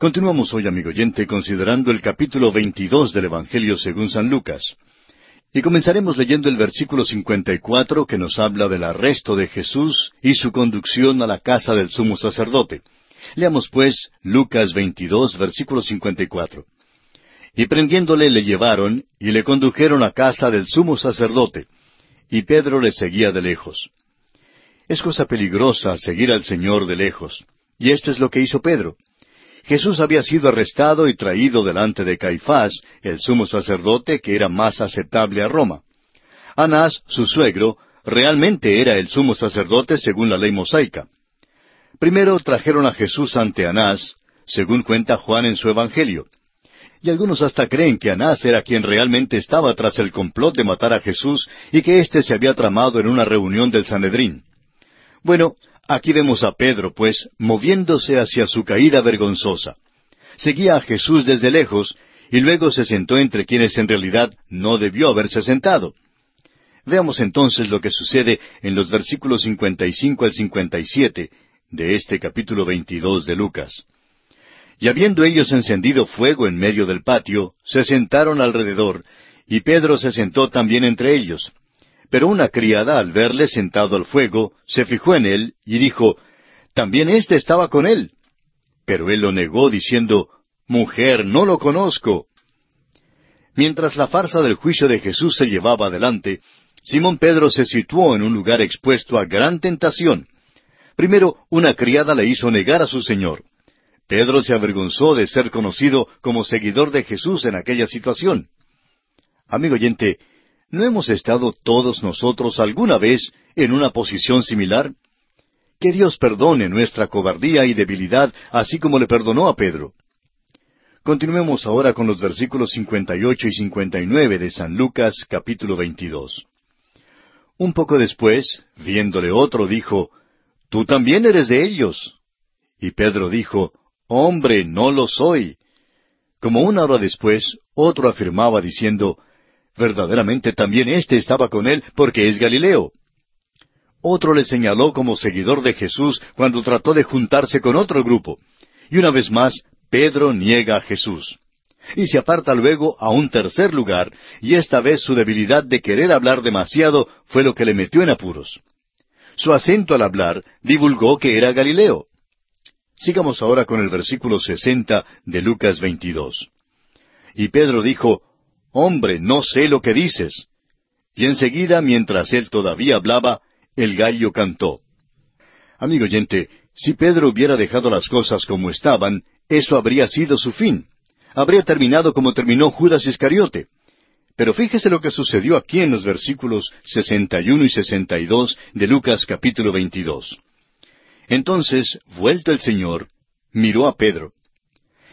Continuamos hoy, amigo oyente, considerando el capítulo 22 del Evangelio según San Lucas. Y comenzaremos leyendo el versículo 54 que nos habla del arresto de Jesús y su conducción a la casa del sumo sacerdote. Leamos pues Lucas 22, versículo 54. Y prendiéndole le llevaron y le condujeron a casa del sumo sacerdote, y Pedro le seguía de lejos. Es cosa peligrosa seguir al Señor de lejos, y esto es lo que hizo Pedro. Jesús había sido arrestado y traído delante de Caifás, el sumo sacerdote que era más aceptable a Roma. Anás, su suegro, realmente era el sumo sacerdote según la ley mosaica. Primero trajeron a Jesús ante Anás, según cuenta Juan en su Evangelio. Y algunos hasta creen que Anás era quien realmente estaba tras el complot de matar a Jesús y que éste se había tramado en una reunión del Sanedrín. Bueno, Aquí vemos a Pedro, pues, moviéndose hacia su caída vergonzosa. Seguía a Jesús desde lejos y luego se sentó entre quienes en realidad no debió haberse sentado. Veamos entonces lo que sucede en los versículos 55 al 57 de este capítulo 22 de Lucas. Y habiendo ellos encendido fuego en medio del patio, se sentaron alrededor, y Pedro se sentó también entre ellos. Pero una criada, al verle sentado al fuego, se fijó en él y dijo, También éste estaba con él. Pero él lo negó, diciendo, Mujer, no lo conozco. Mientras la farsa del juicio de Jesús se llevaba adelante, Simón Pedro se situó en un lugar expuesto a gran tentación. Primero, una criada le hizo negar a su Señor. Pedro se avergonzó de ser conocido como seguidor de Jesús en aquella situación. Amigo oyente, ¿No hemos estado todos nosotros alguna vez en una posición similar? Que Dios perdone nuestra cobardía y debilidad, así como le perdonó a Pedro. Continuemos ahora con los versículos 58 y 59 de San Lucas capítulo 22. Un poco después, viéndole otro, dijo, Tú también eres de ellos. Y Pedro dijo, Hombre, no lo soy. Como una hora después, otro afirmaba diciendo, Verdaderamente también éste estaba con él porque es Galileo. Otro le señaló como seguidor de Jesús cuando trató de juntarse con otro grupo. Y una vez más, Pedro niega a Jesús. Y se aparta luego a un tercer lugar, y esta vez su debilidad de querer hablar demasiado fue lo que le metió en apuros. Su acento al hablar divulgó que era Galileo. Sigamos ahora con el versículo sesenta de Lucas 22. Y Pedro dijo, Hombre, no sé lo que dices. Y enseguida, mientras él todavía hablaba, el gallo cantó. Amigo oyente, si Pedro hubiera dejado las cosas como estaban, eso habría sido su fin. Habría terminado como terminó Judas Iscariote. Pero fíjese lo que sucedió aquí en los versículos 61 y 62 de Lucas capítulo 22. Entonces, vuelto el Señor, miró a Pedro.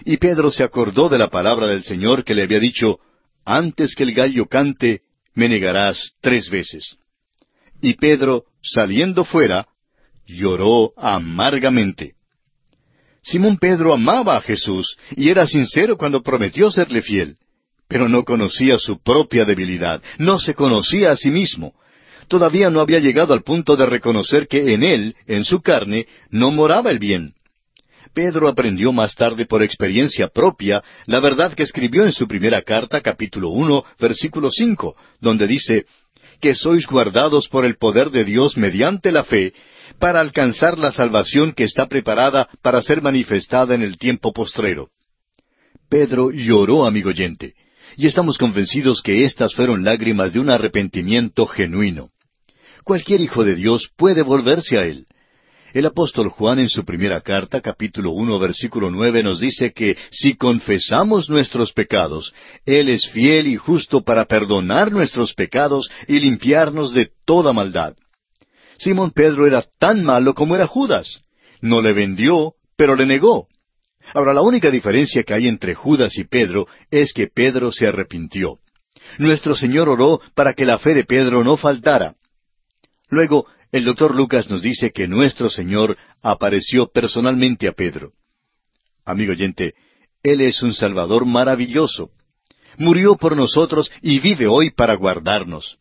Y Pedro se acordó de la palabra del Señor que le había dicho, antes que el gallo cante, me negarás tres veces. Y Pedro, saliendo fuera, lloró amargamente. Simón Pedro amaba a Jesús y era sincero cuando prometió serle fiel, pero no conocía su propia debilidad, no se conocía a sí mismo. Todavía no había llegado al punto de reconocer que en él, en su carne, no moraba el bien. Pedro aprendió más tarde por experiencia propia la verdad que escribió en su primera carta, capítulo uno, versículo cinco, donde dice que sois guardados por el poder de Dios mediante la fe, para alcanzar la salvación que está preparada para ser manifestada en el tiempo postrero. Pedro lloró, amigo oyente, y estamos convencidos que estas fueron lágrimas de un arrepentimiento genuino. Cualquier hijo de Dios puede volverse a él. El apóstol Juan en su primera carta, capítulo uno, versículo nueve, nos dice que si confesamos nuestros pecados, Él es fiel y justo para perdonar nuestros pecados y limpiarnos de toda maldad. Simón Pedro era tan malo como era Judas. No le vendió, pero le negó. Ahora, la única diferencia que hay entre Judas y Pedro es que Pedro se arrepintió. Nuestro Señor oró para que la fe de Pedro no faltara. Luego, el doctor Lucas nos dice que nuestro Señor apareció personalmente a Pedro. Amigo oyente, Él es un Salvador maravilloso. Murió por nosotros y vive hoy para guardarnos.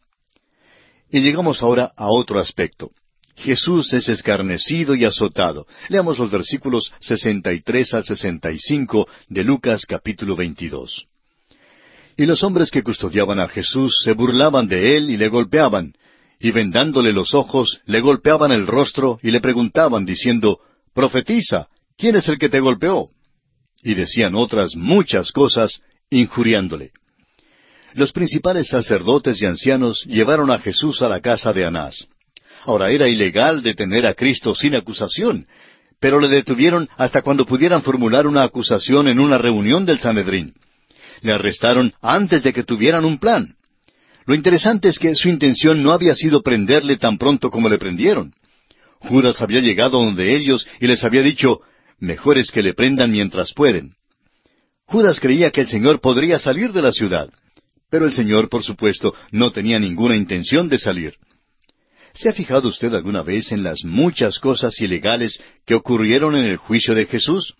Y llegamos ahora a otro aspecto. Jesús es escarnecido y azotado. Leamos los versículos 63 al 65 de Lucas capítulo 22. Y los hombres que custodiaban a Jesús se burlaban de él y le golpeaban, y vendándole los ojos, le golpeaban el rostro y le preguntaban, diciendo, Profetiza, ¿quién es el que te golpeó? Y decían otras muchas cosas, injuriándole. Los principales sacerdotes y ancianos llevaron a Jesús a la casa de Anás. Ahora era ilegal detener a Cristo sin acusación, pero le detuvieron hasta cuando pudieran formular una acusación en una reunión del Sanedrín. Le arrestaron antes de que tuvieran un plan. Lo interesante es que su intención no había sido prenderle tan pronto como le prendieron. Judas había llegado donde ellos y les había dicho, mejor es que le prendan mientras pueden. Judas creía que el Señor podría salir de la ciudad, pero el Señor, por supuesto, no tenía ninguna intención de salir. ¿Se ha fijado usted alguna vez en las muchas cosas ilegales que ocurrieron en el juicio de Jesús?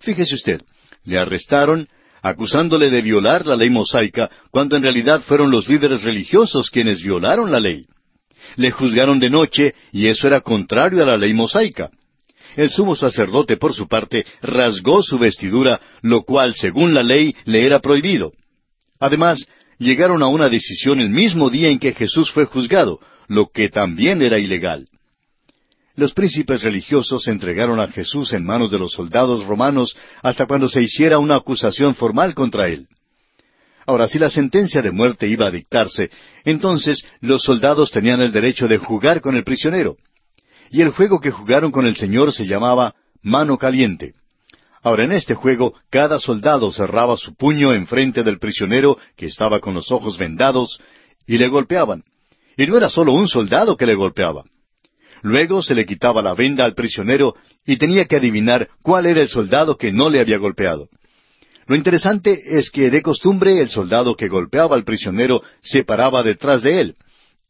Fíjese usted, le arrestaron acusándole de violar la ley mosaica, cuando en realidad fueron los líderes religiosos quienes violaron la ley. Le juzgaron de noche y eso era contrario a la ley mosaica. El sumo sacerdote, por su parte, rasgó su vestidura, lo cual, según la ley, le era prohibido. Además, llegaron a una decisión el mismo día en que Jesús fue juzgado, lo que también era ilegal. Los príncipes religiosos entregaron a Jesús en manos de los soldados romanos hasta cuando se hiciera una acusación formal contra él. Ahora, si la sentencia de muerte iba a dictarse, entonces los soldados tenían el derecho de jugar con el prisionero. Y el juego que jugaron con el Señor se llamaba mano caliente. Ahora, en este juego, cada soldado cerraba su puño enfrente del prisionero que estaba con los ojos vendados y le golpeaban. Y no era solo un soldado que le golpeaba. Luego se le quitaba la venda al prisionero y tenía que adivinar cuál era el soldado que no le había golpeado. Lo interesante es que de costumbre el soldado que golpeaba al prisionero se paraba detrás de él.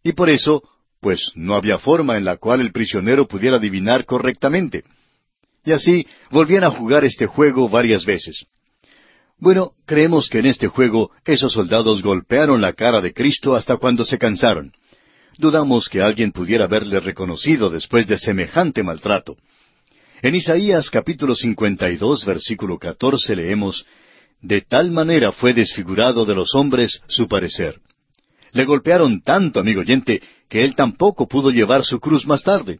Y por eso, pues no había forma en la cual el prisionero pudiera adivinar correctamente. Y así volvían a jugar este juego varias veces. Bueno, creemos que en este juego esos soldados golpearon la cara de Cristo hasta cuando se cansaron. Dudamos que alguien pudiera haberle reconocido después de semejante maltrato. En Isaías capítulo 52 versículo 14 leemos, De tal manera fue desfigurado de los hombres su parecer. Le golpearon tanto, amigo oyente, que él tampoco pudo llevar su cruz más tarde.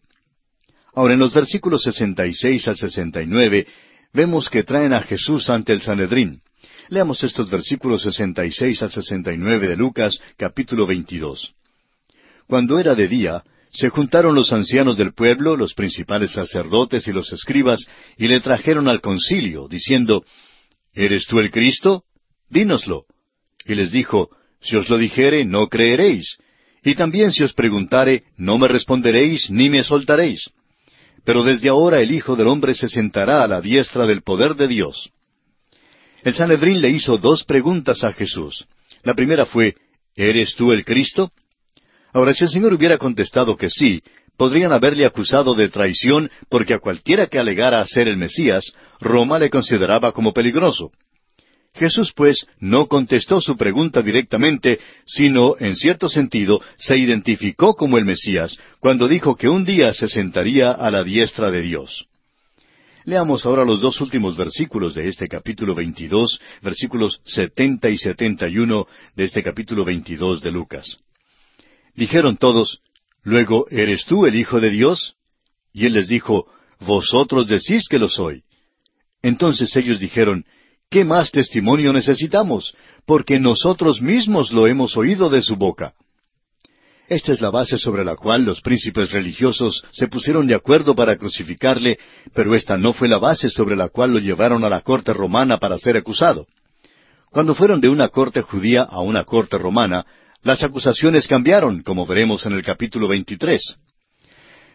Ahora en los versículos 66 al 69 vemos que traen a Jesús ante el Sanedrín. Leamos estos versículos 66 al 69 de Lucas capítulo 22. Cuando era de día, se juntaron los ancianos del pueblo, los principales sacerdotes y los escribas, y le trajeron al concilio, diciendo, ¿Eres tú el Cristo? Dínoslo. Y les dijo, Si os lo dijere, no creeréis. Y también si os preguntare, no me responderéis ni me soltaréis. Pero desde ahora el Hijo del Hombre se sentará a la diestra del poder de Dios. El Sanedrín le hizo dos preguntas a Jesús. La primera fue, ¿Eres tú el Cristo? Ahora, si el Señor hubiera contestado que sí, podrían haberle acusado de traición porque a cualquiera que alegara ser el Mesías, Roma le consideraba como peligroso. Jesús, pues, no contestó su pregunta directamente, sino, en cierto sentido, se identificó como el Mesías, cuando dijo que un día se sentaría a la diestra de Dios. Leamos ahora los dos últimos versículos de este capítulo 22, versículos 70 y 71 de este capítulo 22 de Lucas. Dijeron todos, Luego, ¿eres tú el Hijo de Dios? Y él les dijo, Vosotros decís que lo soy. Entonces ellos dijeron, ¿Qué más testimonio necesitamos? Porque nosotros mismos lo hemos oído de su boca. Esta es la base sobre la cual los príncipes religiosos se pusieron de acuerdo para crucificarle, pero esta no fue la base sobre la cual lo llevaron a la corte romana para ser acusado. Cuando fueron de una corte judía a una corte romana, las acusaciones cambiaron, como veremos en el capítulo 23.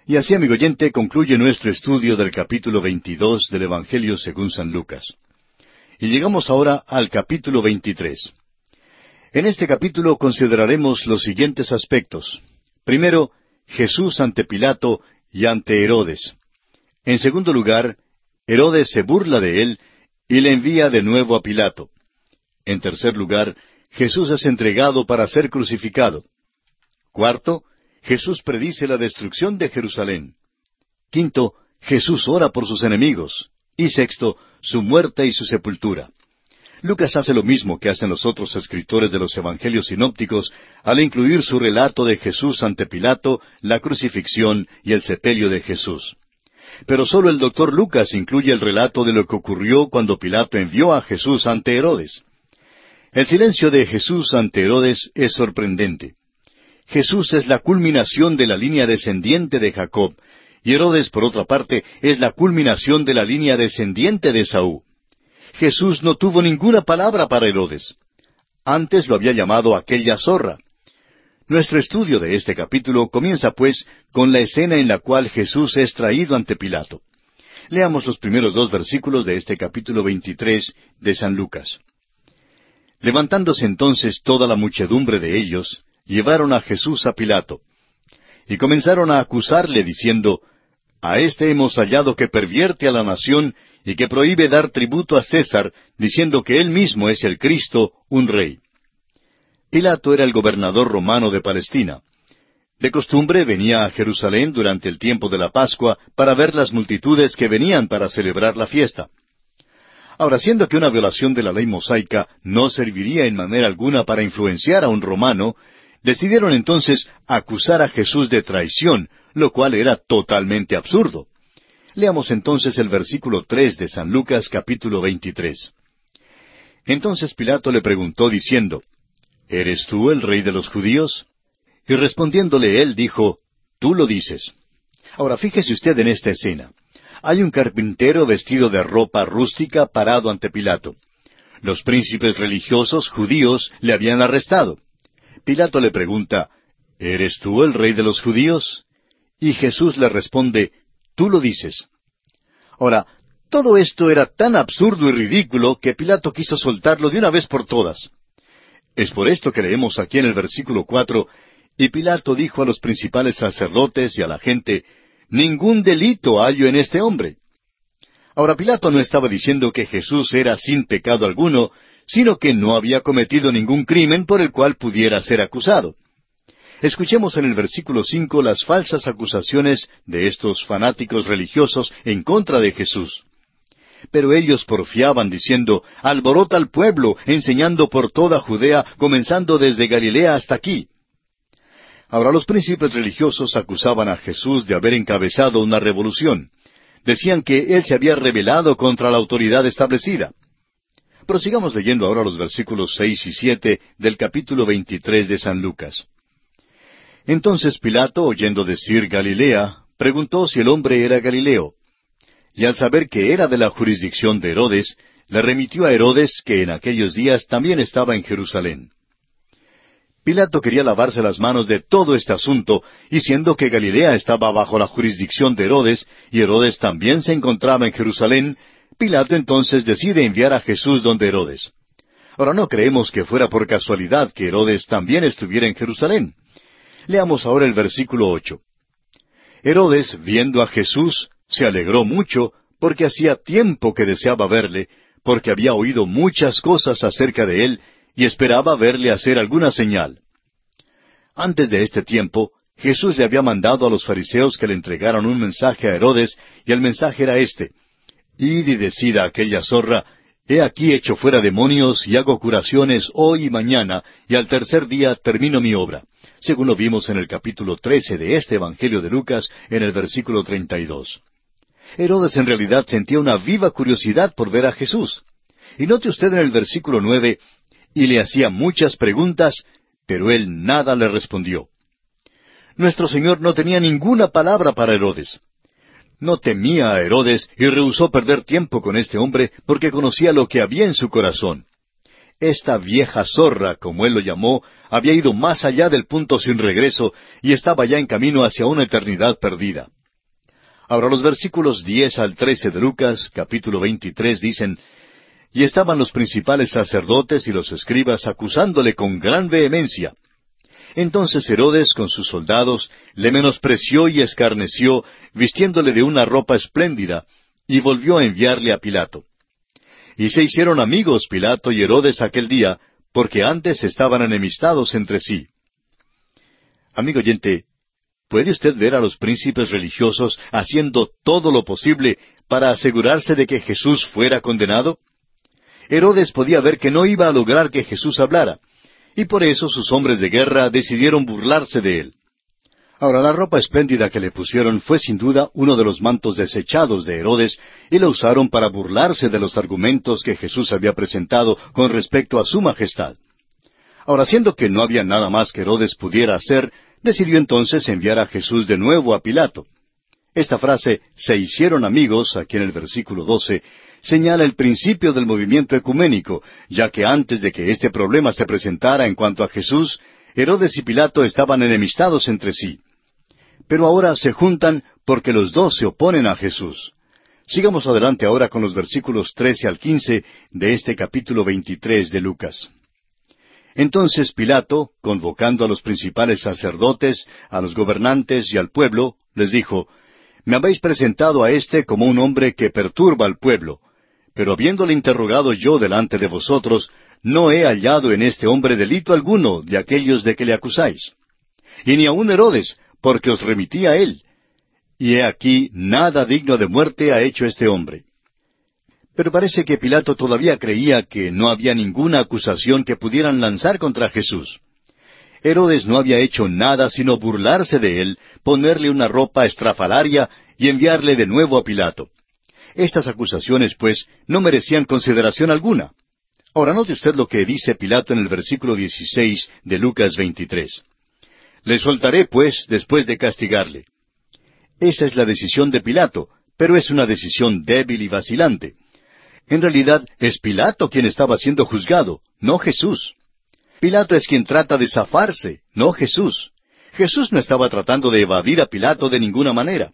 Y así, amigo oyente, concluye nuestro estudio del capítulo 22 del Evangelio según San Lucas. Y llegamos ahora al capítulo 23. En este capítulo consideraremos los siguientes aspectos. Primero, Jesús ante Pilato y ante Herodes. En segundo lugar, Herodes se burla de él y le envía de nuevo a Pilato. En tercer lugar, Jesús es entregado para ser crucificado. Cuarto, Jesús predice la destrucción de Jerusalén. Quinto, Jesús ora por sus enemigos. Y sexto, su muerte y su sepultura. Lucas hace lo mismo que hacen los otros escritores de los Evangelios sinópticos al incluir su relato de Jesús ante Pilato, la crucifixión y el sepelio de Jesús. Pero solo el doctor Lucas incluye el relato de lo que ocurrió cuando Pilato envió a Jesús ante Herodes. El silencio de Jesús ante Herodes es sorprendente. Jesús es la culminación de la línea descendiente de Jacob, y Herodes, por otra parte, es la culminación de la línea descendiente de Saúl. Jesús no tuvo ninguna palabra para Herodes. Antes lo había llamado aquella zorra. Nuestro estudio de este capítulo comienza pues con la escena en la cual Jesús es traído ante Pilato. Leamos los primeros dos versículos de este capítulo 23 de San Lucas. Levantándose entonces toda la muchedumbre de ellos, llevaron a Jesús a Pilato. Y comenzaron a acusarle diciendo, A éste hemos hallado que pervierte a la nación y que prohíbe dar tributo a César, diciendo que él mismo es el Cristo, un rey. Pilato era el gobernador romano de Palestina. De costumbre venía a Jerusalén durante el tiempo de la Pascua para ver las multitudes que venían para celebrar la fiesta. Ahora, siendo que una violación de la ley mosaica no serviría en manera alguna para influenciar a un romano, decidieron entonces acusar a Jesús de traición, lo cual era totalmente absurdo. Leamos entonces el versículo tres de San Lucas capítulo veintitrés. Entonces Pilato le preguntó diciendo, ¿Eres tú el rey de los judíos? Y respondiéndole él dijo, Tú lo dices. Ahora fíjese usted en esta escena. Hay un carpintero vestido de ropa rústica parado ante Pilato. Los príncipes religiosos judíos le habían arrestado. Pilato le pregunta, ¿Eres tú el rey de los judíos? Y Jesús le responde, Tú lo dices. Ahora, todo esto era tan absurdo y ridículo que Pilato quiso soltarlo de una vez por todas. Es por esto que leemos aquí en el versículo cuatro, y Pilato dijo a los principales sacerdotes y a la gente, Ningún delito hallo en este hombre. Ahora Pilato no estaba diciendo que Jesús era sin pecado alguno, sino que no había cometido ningún crimen por el cual pudiera ser acusado. Escuchemos en el versículo cinco las falsas acusaciones de estos fanáticos religiosos en contra de Jesús. Pero ellos porfiaban diciendo, alborota al pueblo, enseñando por toda Judea, comenzando desde Galilea hasta aquí. Ahora los príncipes religiosos acusaban a Jesús de haber encabezado una revolución. Decían que él se había rebelado contra la autoridad establecida. Prosigamos leyendo ahora los versículos seis y siete del capítulo veintitrés de San Lucas. Entonces Pilato, oyendo decir Galilea, preguntó si el hombre era Galileo. Y al saber que era de la jurisdicción de Herodes, le remitió a Herodes, que en aquellos días también estaba en Jerusalén. Pilato quería lavarse las manos de todo este asunto, y siendo que Galilea estaba bajo la jurisdicción de Herodes, y Herodes también se encontraba en Jerusalén, Pilato entonces decide enviar a Jesús donde Herodes. Ahora no creemos que fuera por casualidad que Herodes también estuviera en Jerusalén. Leamos ahora el versículo ocho. Herodes, viendo a Jesús, se alegró mucho, porque hacía tiempo que deseaba verle, porque había oído muchas cosas acerca de él, y esperaba verle hacer alguna señal. Antes de este tiempo, Jesús le había mandado a los fariseos que le entregaran un mensaje a Herodes, y el mensaje era este, Id y decida a aquella zorra, He aquí hecho fuera demonios y hago curaciones hoy y mañana, y al tercer día termino mi obra según lo vimos en el capítulo trece de este Evangelio de Lucas, en el versículo treinta y dos. Herodes en realidad sentía una viva curiosidad por ver a Jesús. Y note usted en el versículo nueve, y le hacía muchas preguntas, pero él nada le respondió. Nuestro Señor no tenía ninguna palabra para Herodes. No temía a Herodes y rehusó perder tiempo con este hombre porque conocía lo que había en su corazón. Esta vieja zorra, como él lo llamó, había ido más allá del punto sin regreso y estaba ya en camino hacia una eternidad perdida. Ahora los versículos diez al trece de Lucas, capítulo veintitrés, dicen Y estaban los principales sacerdotes y los escribas acusándole con gran vehemencia. Entonces Herodes con sus soldados le menospreció y escarneció, vistiéndole de una ropa espléndida, y volvió a enviarle a Pilato. Y se hicieron amigos Pilato y Herodes aquel día, porque antes estaban enemistados entre sí. Amigo oyente, ¿Puede usted ver a los príncipes religiosos haciendo todo lo posible para asegurarse de que Jesús fuera condenado? Herodes podía ver que no iba a lograr que Jesús hablara, y por eso sus hombres de guerra decidieron burlarse de él. Ahora, la ropa espléndida que le pusieron fue sin duda uno de los mantos desechados de Herodes, y la usaron para burlarse de los argumentos que Jesús había presentado con respecto a su majestad. Ahora, siendo que no había nada más que Herodes pudiera hacer, decidió entonces enviar a Jesús de nuevo a Pilato. Esta frase, se hicieron amigos, aquí en el versículo 12, señala el principio del movimiento ecuménico, ya que antes de que este problema se presentara en cuanto a Jesús, Herodes y Pilato estaban enemistados entre sí. Pero ahora se juntan porque los dos se oponen a Jesús. Sigamos adelante ahora con los versículos 13 al 15 de este capítulo 23 de Lucas. Entonces Pilato, convocando a los principales sacerdotes, a los gobernantes y al pueblo, les dijo, Me habéis presentado a éste como un hombre que perturba al pueblo, pero habiéndole interrogado yo delante de vosotros, no he hallado en este hombre delito alguno de aquellos de que le acusáis. Y ni aun Herodes, porque os remití a él. Y he aquí, nada digno de muerte ha hecho este hombre. Pero parece que Pilato todavía creía que no había ninguna acusación que pudieran lanzar contra Jesús. Herodes no había hecho nada sino burlarse de él, ponerle una ropa estrafalaria y enviarle de nuevo a Pilato. Estas acusaciones, pues, no merecían consideración alguna. Ahora note usted lo que dice Pilato en el versículo 16 de Lucas 23. Le soltaré, pues, después de castigarle. Esa es la decisión de Pilato, pero es una decisión débil y vacilante. En realidad es Pilato quien estaba siendo juzgado, no Jesús. Pilato es quien trata de zafarse, no Jesús. Jesús no estaba tratando de evadir a Pilato de ninguna manera.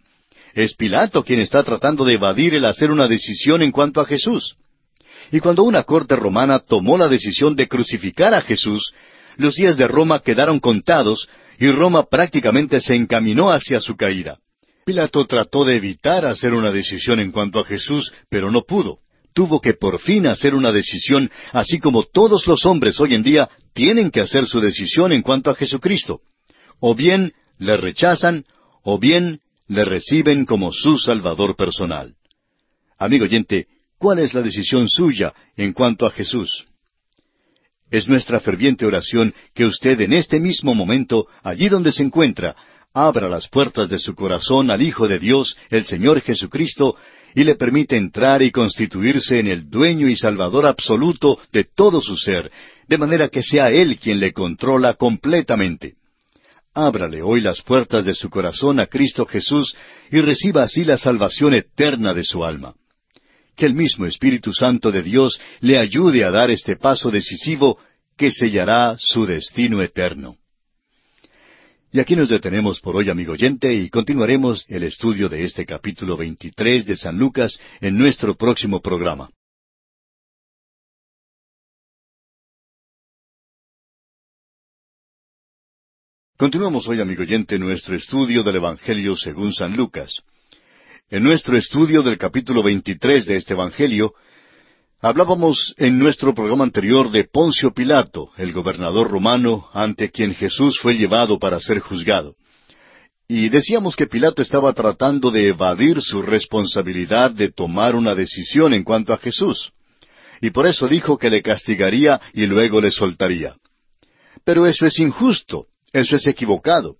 Es Pilato quien está tratando de evadir el hacer una decisión en cuanto a Jesús. Y cuando una corte romana tomó la decisión de crucificar a Jesús, los días de Roma quedaron contados y Roma prácticamente se encaminó hacia su caída. Pilato trató de evitar hacer una decisión en cuanto a Jesús, pero no pudo. Tuvo que por fin hacer una decisión, así como todos los hombres hoy en día tienen que hacer su decisión en cuanto a Jesucristo. O bien le rechazan, o bien le reciben como su Salvador personal. Amigo oyente, ¿cuál es la decisión suya en cuanto a Jesús? Es nuestra ferviente oración que usted en este mismo momento, allí donde se encuentra, abra las puertas de su corazón al Hijo de Dios, el Señor Jesucristo, y le permite entrar y constituirse en el dueño y salvador absoluto de todo su ser, de manera que sea Él quien le controla completamente. Ábrale hoy las puertas de su corazón a Cristo Jesús y reciba así la salvación eterna de su alma. Que el mismo Espíritu Santo de Dios le ayude a dar este paso decisivo que sellará su destino eterno. Y aquí nos detenemos por hoy, amigo oyente, y continuaremos el estudio de este capítulo 23 de San Lucas en nuestro próximo programa. Continuamos hoy, amigo oyente, nuestro estudio del Evangelio según San Lucas. En nuestro estudio del capítulo 23 de este Evangelio, hablábamos en nuestro programa anterior de Poncio Pilato, el gobernador romano ante quien Jesús fue llevado para ser juzgado. Y decíamos que Pilato estaba tratando de evadir su responsabilidad de tomar una decisión en cuanto a Jesús. Y por eso dijo que le castigaría y luego le soltaría. Pero eso es injusto, eso es equivocado.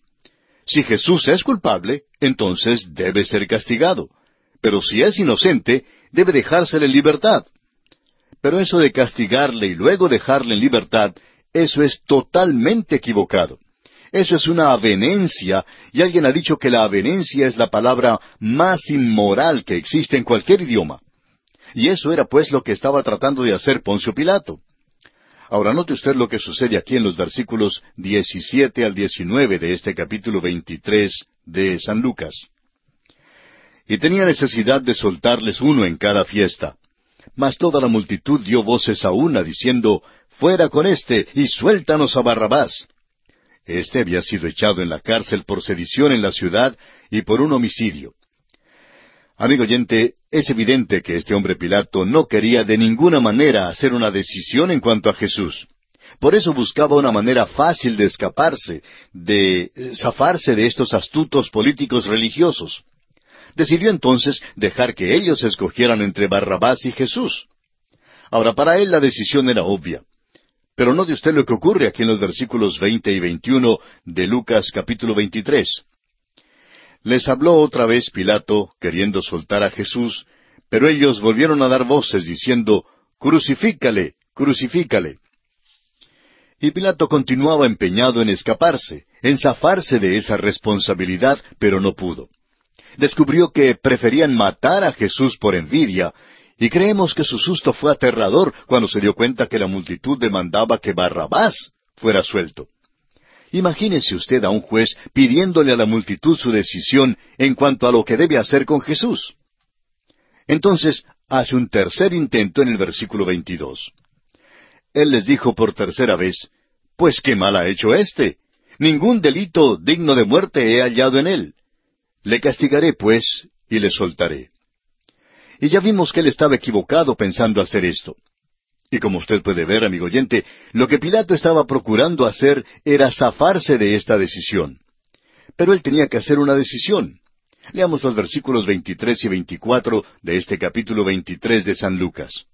Si Jesús es culpable, entonces debe ser castigado. Pero si es inocente, debe dejársele en libertad. Pero eso de castigarle y luego dejarle en libertad, eso es totalmente equivocado. Eso es una avenencia, y alguien ha dicho que la avenencia es la palabra más inmoral que existe en cualquier idioma. Y eso era pues lo que estaba tratando de hacer Poncio Pilato. Ahora note usted lo que sucede aquí en los versículos 17 al 19 de este capítulo 23 de San Lucas. Y tenía necesidad de soltarles uno en cada fiesta. Mas toda la multitud dio voces a una, diciendo, Fuera con éste, y suéltanos a Barrabás. Este había sido echado en la cárcel por sedición en la ciudad y por un homicidio. Amigo oyente, es evidente que este hombre Pilato no quería de ninguna manera hacer una decisión en cuanto a Jesús. Por eso buscaba una manera fácil de escaparse, de zafarse de estos astutos políticos religiosos. Decidió entonces dejar que ellos escogieran entre Barrabás y Jesús. Ahora, para él la decisión era obvia. Pero note usted lo que ocurre aquí en los versículos veinte y veintiuno de Lucas capítulo veintitrés. Les habló otra vez Pilato, queriendo soltar a Jesús, pero ellos volvieron a dar voces diciendo, Crucifícale, crucifícale. Y Pilato continuaba empeñado en escaparse, en zafarse de esa responsabilidad, pero no pudo. Descubrió que preferían matar a Jesús por envidia, y creemos que su susto fue aterrador cuando se dio cuenta que la multitud demandaba que Barrabás fuera suelto. Imagínese usted a un juez pidiéndole a la multitud su decisión en cuanto a lo que debe hacer con Jesús. Entonces hace un tercer intento en el versículo 22. Él les dijo por tercera vez, Pues qué mal ha hecho éste. Ningún delito digno de muerte he hallado en él. Le castigaré, pues, y le soltaré. Y ya vimos que él estaba equivocado pensando hacer esto. Y como usted puede ver, amigo oyente, lo que Pilato estaba procurando hacer era zafarse de esta decisión. Pero él tenía que hacer una decisión. Leamos los versículos 23 y 24 de este capítulo 23 de San Lucas.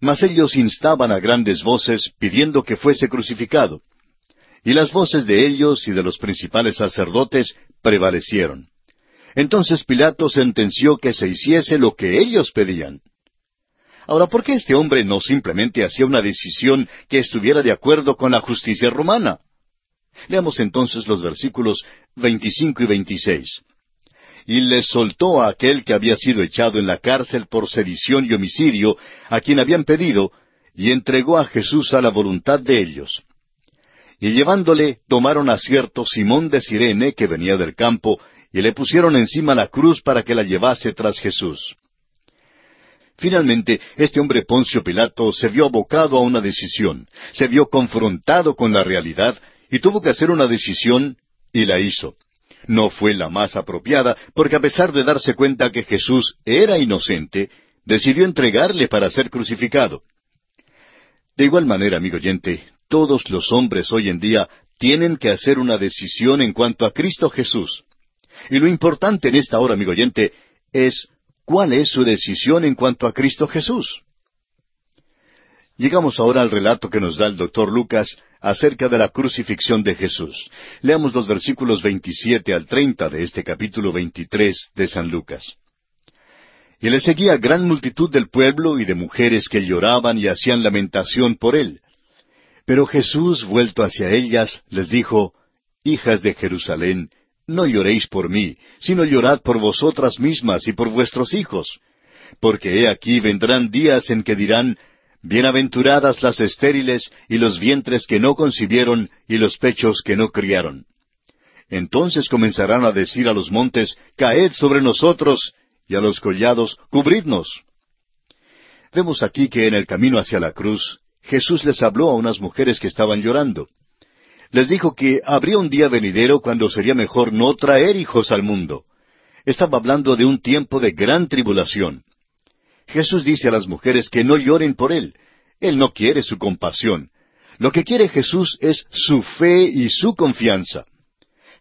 Mas ellos instaban a grandes voces pidiendo que fuese crucificado. Y las voces de ellos y de los principales sacerdotes prevalecieron. Entonces Pilato sentenció que se hiciese lo que ellos pedían. Ahora, ¿por qué este hombre no simplemente hacía una decisión que estuviera de acuerdo con la justicia romana? Leamos entonces los versículos 25 y 26 y les soltó a aquel que había sido echado en la cárcel por sedición y homicidio, a quien habían pedido, y entregó a Jesús a la voluntad de ellos. Y llevándole, tomaron a cierto Simón de Sirene, que venía del campo, y le pusieron encima la cruz para que la llevase tras Jesús. Finalmente, este hombre Poncio Pilato se vio abocado a una decisión, se vio confrontado con la realidad, y tuvo que hacer una decisión, y la hizo. No fue la más apropiada, porque a pesar de darse cuenta que Jesús era inocente, decidió entregarle para ser crucificado. De igual manera, amigo oyente, todos los hombres hoy en día tienen que hacer una decisión en cuanto a Cristo Jesús. Y lo importante en esta hora, amigo oyente, es cuál es su decisión en cuanto a Cristo Jesús. Llegamos ahora al relato que nos da el doctor Lucas acerca de la crucifixión de Jesús. Leamos los versículos 27 al 30 de este capítulo 23 de San Lucas. Y le seguía gran multitud del pueblo y de mujeres que lloraban y hacían lamentación por él. Pero Jesús, vuelto hacia ellas, les dijo, Hijas de Jerusalén, no lloréis por mí, sino llorad por vosotras mismas y por vuestros hijos. Porque he aquí vendrán días en que dirán, Bienaventuradas las estériles y los vientres que no concibieron y los pechos que no criaron. Entonces comenzarán a decir a los montes, Caed sobre nosotros, y a los collados, Cubridnos. Vemos aquí que en el camino hacia la cruz, Jesús les habló a unas mujeres que estaban llorando. Les dijo que habría un día venidero cuando sería mejor no traer hijos al mundo. Estaba hablando de un tiempo de gran tribulación. Jesús dice a las mujeres que no lloren por Él. Él no quiere su compasión. Lo que quiere Jesús es su fe y su confianza.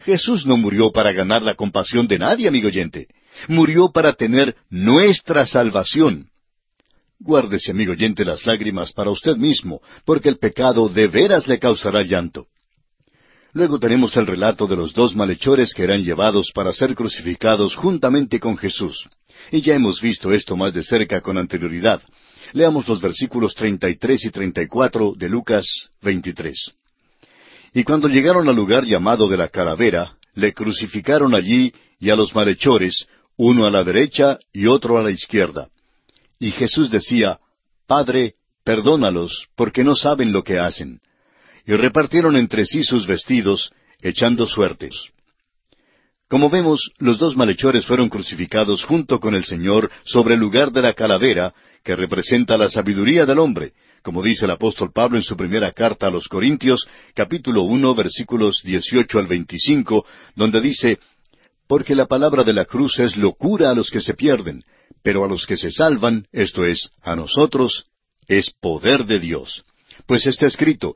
Jesús no murió para ganar la compasión de nadie, amigo oyente. Murió para tener nuestra salvación. Guárdese, amigo oyente, las lágrimas para usted mismo, porque el pecado de veras le causará llanto. Luego tenemos el relato de los dos malhechores que eran llevados para ser crucificados juntamente con Jesús. Y ya hemos visto esto más de cerca con anterioridad. Leamos los versículos 33 y 34 de Lucas 23. Y cuando llegaron al lugar llamado de la calavera, le crucificaron allí y a los malhechores, uno a la derecha y otro a la izquierda. Y Jesús decía, Padre, perdónalos, porque no saben lo que hacen. Y repartieron entre sí sus vestidos, echando suertes. Como vemos, los dos malhechores fueron crucificados junto con el Señor sobre el lugar de la calavera, que representa la sabiduría del hombre, como dice el apóstol Pablo en su primera carta a los Corintios, capítulo uno, versículos dieciocho al veinticinco, donde dice, Porque la palabra de la cruz es locura a los que se pierden, pero a los que se salvan, esto es, a nosotros, es poder de Dios. Pues está escrito,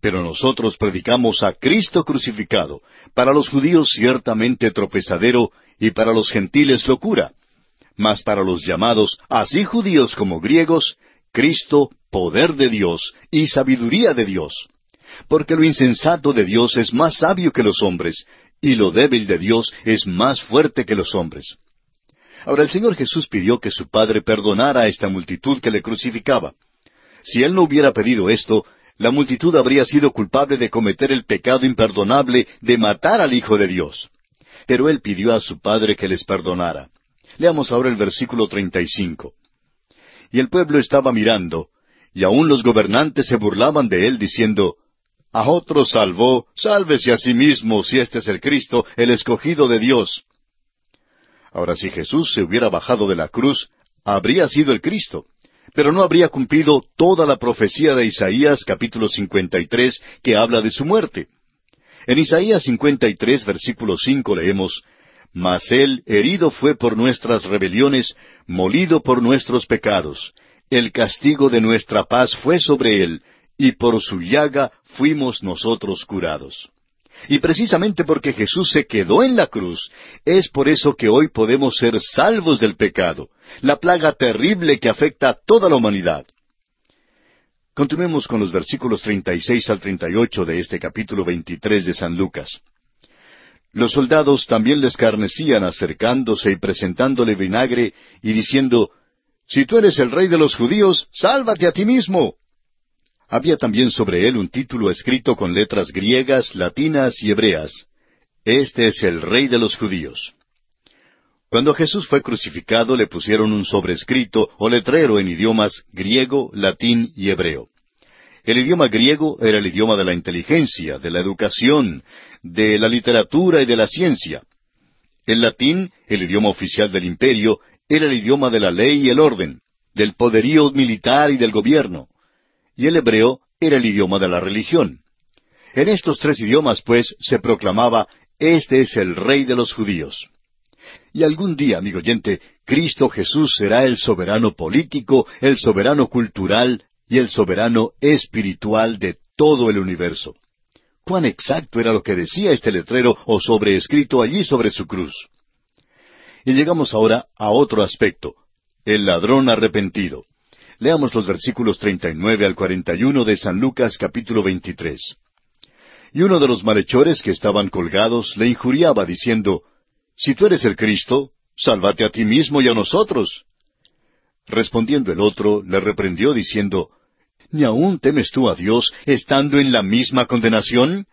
pero nosotros predicamos a Cristo crucificado, para los judíos ciertamente tropezadero y para los gentiles locura, mas para los llamados, así judíos como griegos, Cristo, poder de Dios y sabiduría de Dios. Porque lo insensato de Dios es más sabio que los hombres, y lo débil de Dios es más fuerte que los hombres. Ahora el Señor Jesús pidió que su Padre perdonara a esta multitud que le crucificaba. Si Él no hubiera pedido esto, la multitud habría sido culpable de cometer el pecado imperdonable de matar al Hijo de Dios. Pero Él pidió a su Padre que les perdonara. Leamos ahora el versículo 35. Y el pueblo estaba mirando, y aun los gobernantes se burlaban de él, diciendo, A otro salvó, sálvese a sí mismo, si este es el Cristo, el escogido de Dios. Ahora, si Jesús se hubiera bajado de la cruz, habría sido el Cristo, pero no habría cumplido toda la profecía de Isaías capítulo 53 que habla de su muerte. En Isaías 53 versículo 5 leemos, Mas él herido fue por nuestras rebeliones, molido por nuestros pecados. El castigo de nuestra paz fue sobre él, y por su llaga fuimos nosotros curados. Y precisamente porque Jesús se quedó en la cruz, es por eso que hoy podemos ser salvos del pecado, la plaga terrible que afecta a toda la humanidad. Continuemos con los versículos 36 al 38 de este capítulo 23 de San Lucas. Los soldados también le escarnecían acercándose y presentándole vinagre y diciendo, Si tú eres el rey de los judíos, sálvate a ti mismo. Había también sobre él un título escrito con letras griegas, latinas y hebreas. Este es el rey de los judíos. Cuando Jesús fue crucificado le pusieron un sobrescrito o letrero en idiomas griego, latín y hebreo. El idioma griego era el idioma de la inteligencia, de la educación, de la literatura y de la ciencia. El latín, el idioma oficial del imperio, era el idioma de la ley y el orden, del poderío militar y del gobierno y el hebreo era el idioma de la religión. En estos tres idiomas, pues, se proclamaba, Este es el Rey de los judíos. Y algún día, amigo oyente, Cristo Jesús será el soberano político, el soberano cultural y el soberano espiritual de todo el universo. Cuán exacto era lo que decía este letrero o sobreescrito allí sobre su cruz. Y llegamos ahora a otro aspecto, el ladrón arrepentido. Leamos los versículos 39 al 41 de San Lucas capítulo 23. Y uno de los malhechores que estaban colgados le injuriaba diciendo, Si tú eres el Cristo, sálvate a ti mismo y a nosotros. Respondiendo el otro, le reprendió diciendo, ¿Ni aún temes tú a Dios estando en la misma condenación?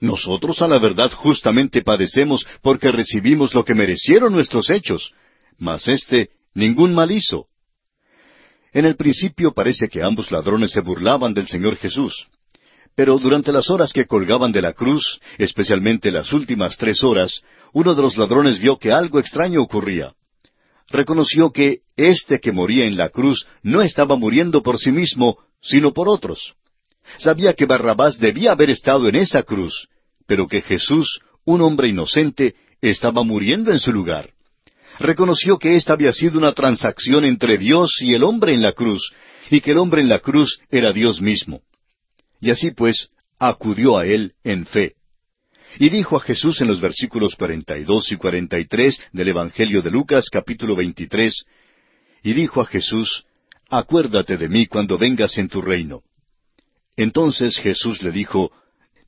Nosotros a la verdad justamente padecemos porque recibimos lo que merecieron nuestros hechos, mas éste ningún mal hizo. En el principio parece que ambos ladrones se burlaban del Señor Jesús. Pero durante las horas que colgaban de la cruz, especialmente las últimas tres horas, uno de los ladrones vio que algo extraño ocurría. Reconoció que éste que moría en la cruz no estaba muriendo por sí mismo, sino por otros. Sabía que Barrabás debía haber estado en esa cruz, pero que Jesús, un hombre inocente, estaba muriendo en su lugar reconoció que esta había sido una transacción entre Dios y el hombre en la cruz, y que el hombre en la cruz era Dios mismo. Y así pues, acudió a él en fe. Y dijo a Jesús en los versículos 42 y 43 del Evangelio de Lucas capítulo 23, y dijo a Jesús, Acuérdate de mí cuando vengas en tu reino. Entonces Jesús le dijo,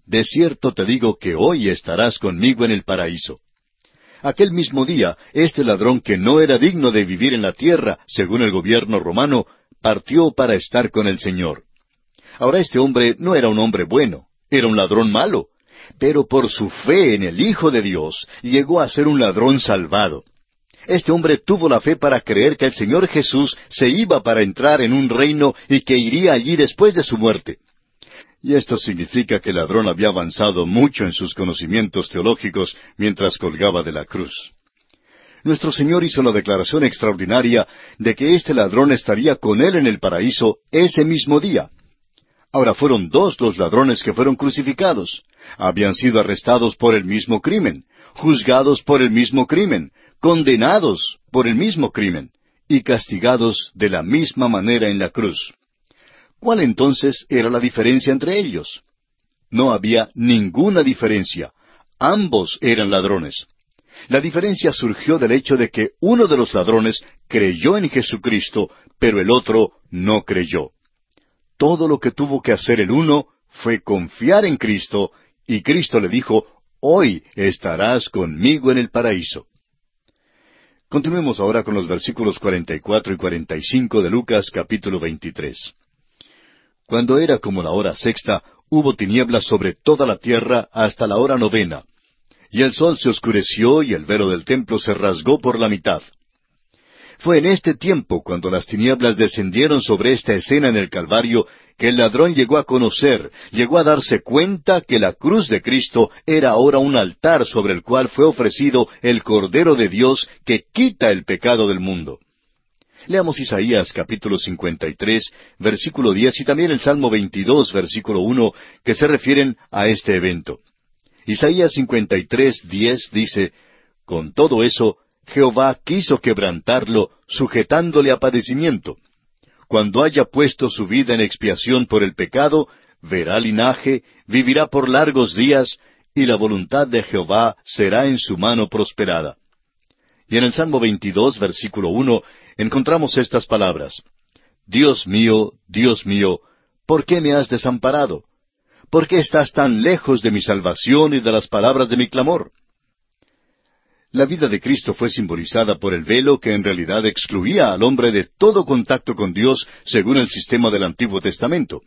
De cierto te digo que hoy estarás conmigo en el paraíso. Aquel mismo día, este ladrón que no era digno de vivir en la tierra, según el gobierno romano, partió para estar con el Señor. Ahora este hombre no era un hombre bueno, era un ladrón malo, pero por su fe en el Hijo de Dios llegó a ser un ladrón salvado. Este hombre tuvo la fe para creer que el Señor Jesús se iba para entrar en un reino y que iría allí después de su muerte. Y esto significa que el ladrón había avanzado mucho en sus conocimientos teológicos mientras colgaba de la cruz. Nuestro Señor hizo la declaración extraordinaria de que este ladrón estaría con Él en el paraíso ese mismo día. Ahora fueron dos los ladrones que fueron crucificados. Habían sido arrestados por el mismo crimen, juzgados por el mismo crimen, condenados por el mismo crimen y castigados de la misma manera en la cruz. ¿Cuál entonces era la diferencia entre ellos? No había ninguna diferencia. Ambos eran ladrones. La diferencia surgió del hecho de que uno de los ladrones creyó en Jesucristo, pero el otro no creyó. Todo lo que tuvo que hacer el uno fue confiar en Cristo, y Cristo le dijo, Hoy estarás conmigo en el paraíso. Continuemos ahora con los versículos 44 y 45 de Lucas capítulo 23. Cuando era como la hora sexta, hubo tinieblas sobre toda la tierra hasta la hora novena. Y el sol se oscureció y el velo del templo se rasgó por la mitad. Fue en este tiempo, cuando las tinieblas descendieron sobre esta escena en el Calvario, que el ladrón llegó a conocer, llegó a darse cuenta que la cruz de Cristo era ahora un altar sobre el cual fue ofrecido el Cordero de Dios que quita el pecado del mundo. Leamos Isaías capítulo 53, versículo 10 y también el Salmo 22, versículo 1, que se refieren a este evento. Isaías 53, 10 dice, Con todo eso, Jehová quiso quebrantarlo, sujetándole a padecimiento. Cuando haya puesto su vida en expiación por el pecado, verá linaje, vivirá por largos días, y la voluntad de Jehová será en su mano prosperada. Y en el Salmo 22, versículo 1, encontramos estas palabras. Dios mío, Dios mío, ¿por qué me has desamparado? ¿Por qué estás tan lejos de mi salvación y de las palabras de mi clamor? La vida de Cristo fue simbolizada por el velo que en realidad excluía al hombre de todo contacto con Dios según el sistema del Antiguo Testamento.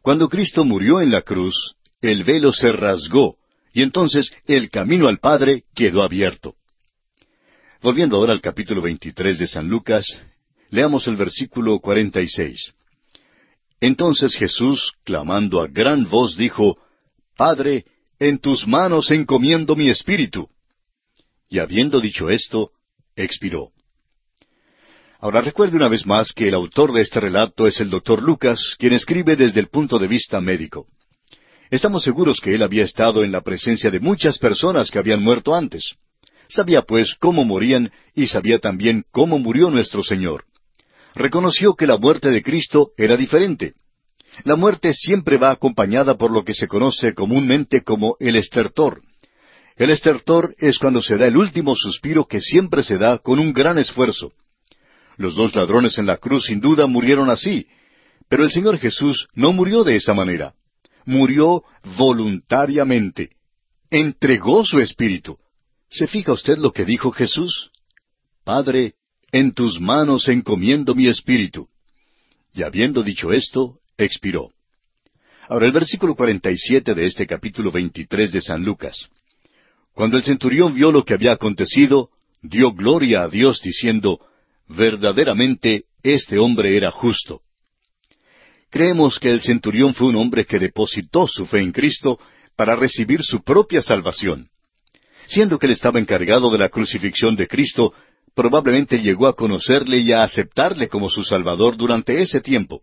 Cuando Cristo murió en la cruz, el velo se rasgó y entonces el camino al Padre quedó abierto. Volviendo ahora al capítulo 23 de San Lucas, leamos el versículo 46. Entonces Jesús, clamando a gran voz, dijo, Padre, en tus manos encomiendo mi espíritu. Y habiendo dicho esto, expiró. Ahora recuerde una vez más que el autor de este relato es el doctor Lucas, quien escribe desde el punto de vista médico. Estamos seguros que él había estado en la presencia de muchas personas que habían muerto antes. Sabía pues cómo morían y sabía también cómo murió nuestro Señor. Reconoció que la muerte de Cristo era diferente. La muerte siempre va acompañada por lo que se conoce comúnmente como el estertor. El estertor es cuando se da el último suspiro que siempre se da con un gran esfuerzo. Los dos ladrones en la cruz sin duda murieron así, pero el Señor Jesús no murió de esa manera. Murió voluntariamente. Entregó su espíritu. ¿Se fija usted lo que dijo Jesús? Padre, en tus manos encomiendo mi espíritu. Y habiendo dicho esto, expiró. Ahora el versículo 47 de este capítulo 23 de San Lucas. Cuando el centurión vio lo que había acontecido, dio gloria a Dios diciendo, verdaderamente este hombre era justo. Creemos que el centurión fue un hombre que depositó su fe en Cristo para recibir su propia salvación. Siendo que él estaba encargado de la crucifixión de Cristo, probablemente llegó a conocerle y a aceptarle como su Salvador durante ese tiempo.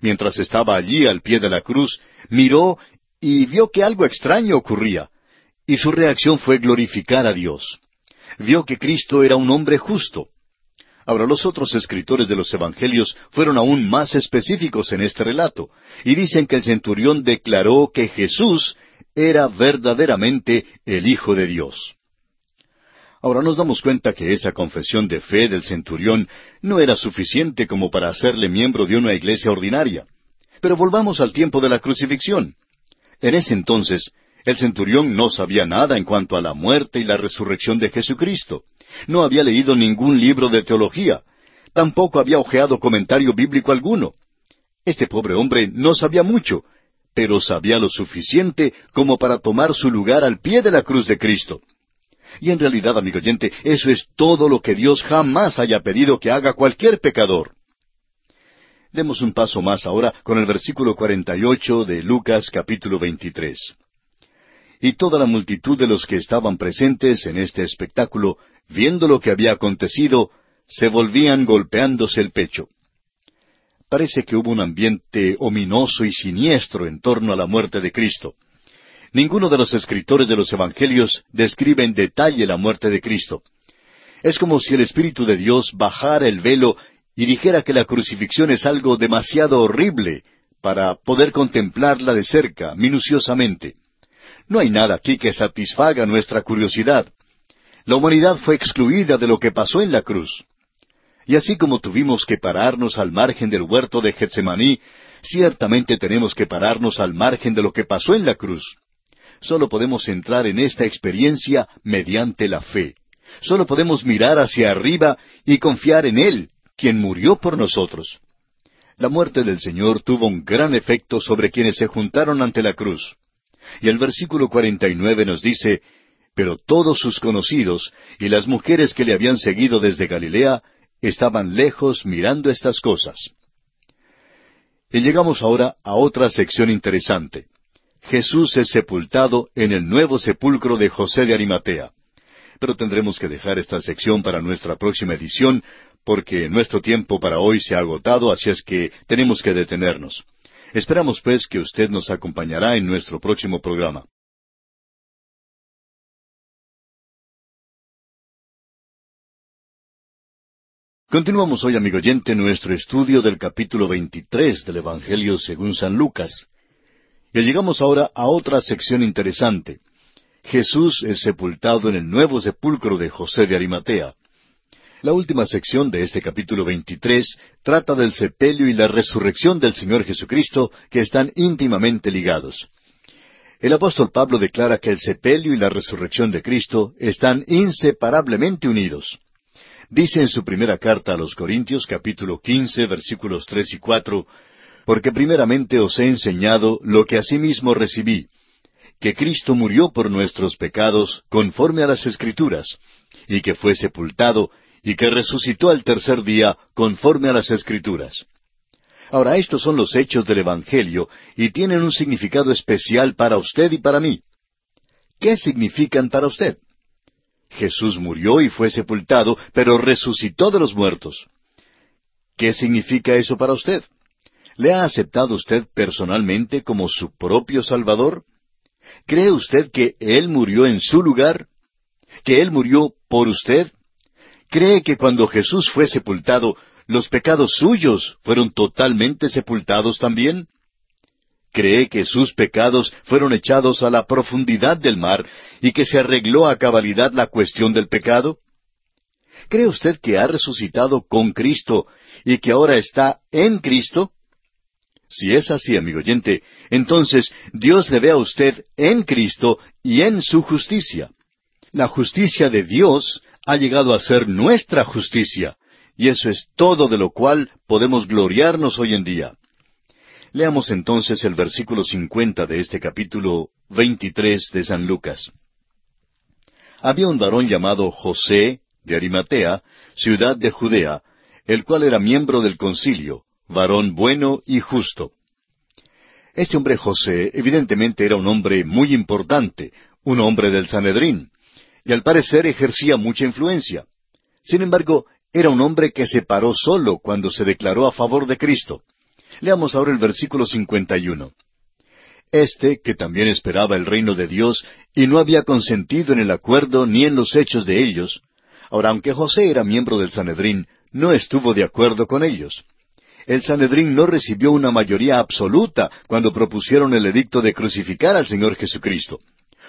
Mientras estaba allí al pie de la cruz, miró y vio que algo extraño ocurría, y su reacción fue glorificar a Dios. Vio que Cristo era un hombre justo. Ahora los otros escritores de los Evangelios fueron aún más específicos en este relato, y dicen que el centurión declaró que Jesús era verdaderamente el Hijo de Dios. Ahora nos damos cuenta que esa confesión de fe del centurión no era suficiente como para hacerle miembro de una iglesia ordinaria. Pero volvamos al tiempo de la crucifixión. En ese entonces, el centurión no sabía nada en cuanto a la muerte y la resurrección de Jesucristo. No había leído ningún libro de teología. Tampoco había ojeado comentario bíblico alguno. Este pobre hombre no sabía mucho, pero sabía lo suficiente como para tomar su lugar al pie de la cruz de Cristo. Y en realidad, amigo oyente, eso es todo lo que Dios jamás haya pedido que haga cualquier pecador. Demos un paso más ahora con el versículo 48 de Lucas capítulo 23. Y toda la multitud de los que estaban presentes en este espectáculo, viendo lo que había acontecido, se volvían golpeándose el pecho. Parece que hubo un ambiente ominoso y siniestro en torno a la muerte de Cristo. Ninguno de los escritores de los Evangelios describe en detalle la muerte de Cristo. Es como si el Espíritu de Dios bajara el velo y dijera que la crucifixión es algo demasiado horrible para poder contemplarla de cerca, minuciosamente. No hay nada aquí que satisfaga nuestra curiosidad. La humanidad fue excluida de lo que pasó en la cruz. Y así como tuvimos que pararnos al margen del huerto de Getsemaní, ciertamente tenemos que pararnos al margen de lo que pasó en la cruz. Solo podemos entrar en esta experiencia mediante la fe. Solo podemos mirar hacia arriba y confiar en Él, quien murió por nosotros. La muerte del Señor tuvo un gran efecto sobre quienes se juntaron ante la cruz. Y el versículo 49 nos dice, Pero todos sus conocidos y las mujeres que le habían seguido desde Galilea estaban lejos mirando estas cosas. Y llegamos ahora a otra sección interesante. Jesús es sepultado en el nuevo sepulcro de José de Arimatea. Pero tendremos que dejar esta sección para nuestra próxima edición, porque nuestro tiempo para hoy se ha agotado, así es que tenemos que detenernos. Esperamos pues que usted nos acompañará en nuestro próximo programa. Continuamos hoy, amigo oyente, nuestro estudio del capítulo 23 del Evangelio según San Lucas. Y llegamos ahora a otra sección interesante. Jesús es sepultado en el nuevo sepulcro de José de Arimatea. La última sección de este capítulo 23 trata del sepelio y la resurrección del Señor Jesucristo que están íntimamente ligados. El apóstol Pablo declara que el sepelio y la resurrección de Cristo están inseparablemente unidos. Dice en su primera carta a los Corintios capítulo 15 versículos tres y cuatro, Porque primeramente os he enseñado lo que asimismo recibí, que Cristo murió por nuestros pecados conforme a las Escrituras, y que fue sepultado, y que resucitó al tercer día conforme a las Escrituras. Ahora, estos son los hechos del Evangelio y tienen un significado especial para usted y para mí. ¿Qué significan para usted? Jesús murió y fue sepultado, pero resucitó de los muertos. ¿Qué significa eso para usted? ¿Le ha aceptado usted personalmente como su propio Salvador? ¿Cree usted que Él murió en su lugar? ¿Que Él murió por usted? cree que cuando Jesús fue sepultado, los pecados suyos fueron totalmente sepultados también? ¿Cree que sus pecados fueron echados a la profundidad del mar y que se arregló a cabalidad la cuestión del pecado? ¿Cree usted que ha resucitado con Cristo y que ahora está en Cristo? Si es así, amigo oyente, entonces Dios le ve a usted en Cristo y en su justicia. La justicia de Dios ha llegado a ser nuestra justicia, y eso es todo de lo cual podemos gloriarnos hoy en día. Leamos entonces el versículo cincuenta de este capítulo veintitrés de San Lucas. Había un varón llamado José de Arimatea, ciudad de Judea, el cual era miembro del concilio, varón bueno y justo. Este hombre José evidentemente era un hombre muy importante, un hombre del Sanedrín y al parecer ejercía mucha influencia. Sin embargo, era un hombre que se paró solo cuando se declaró a favor de Cristo. Leamos ahora el versículo 51. Este, que también esperaba el reino de Dios y no había consentido en el acuerdo ni en los hechos de ellos, ahora aunque José era miembro del Sanedrín, no estuvo de acuerdo con ellos. El Sanedrín no recibió una mayoría absoluta cuando propusieron el edicto de crucificar al Señor Jesucristo.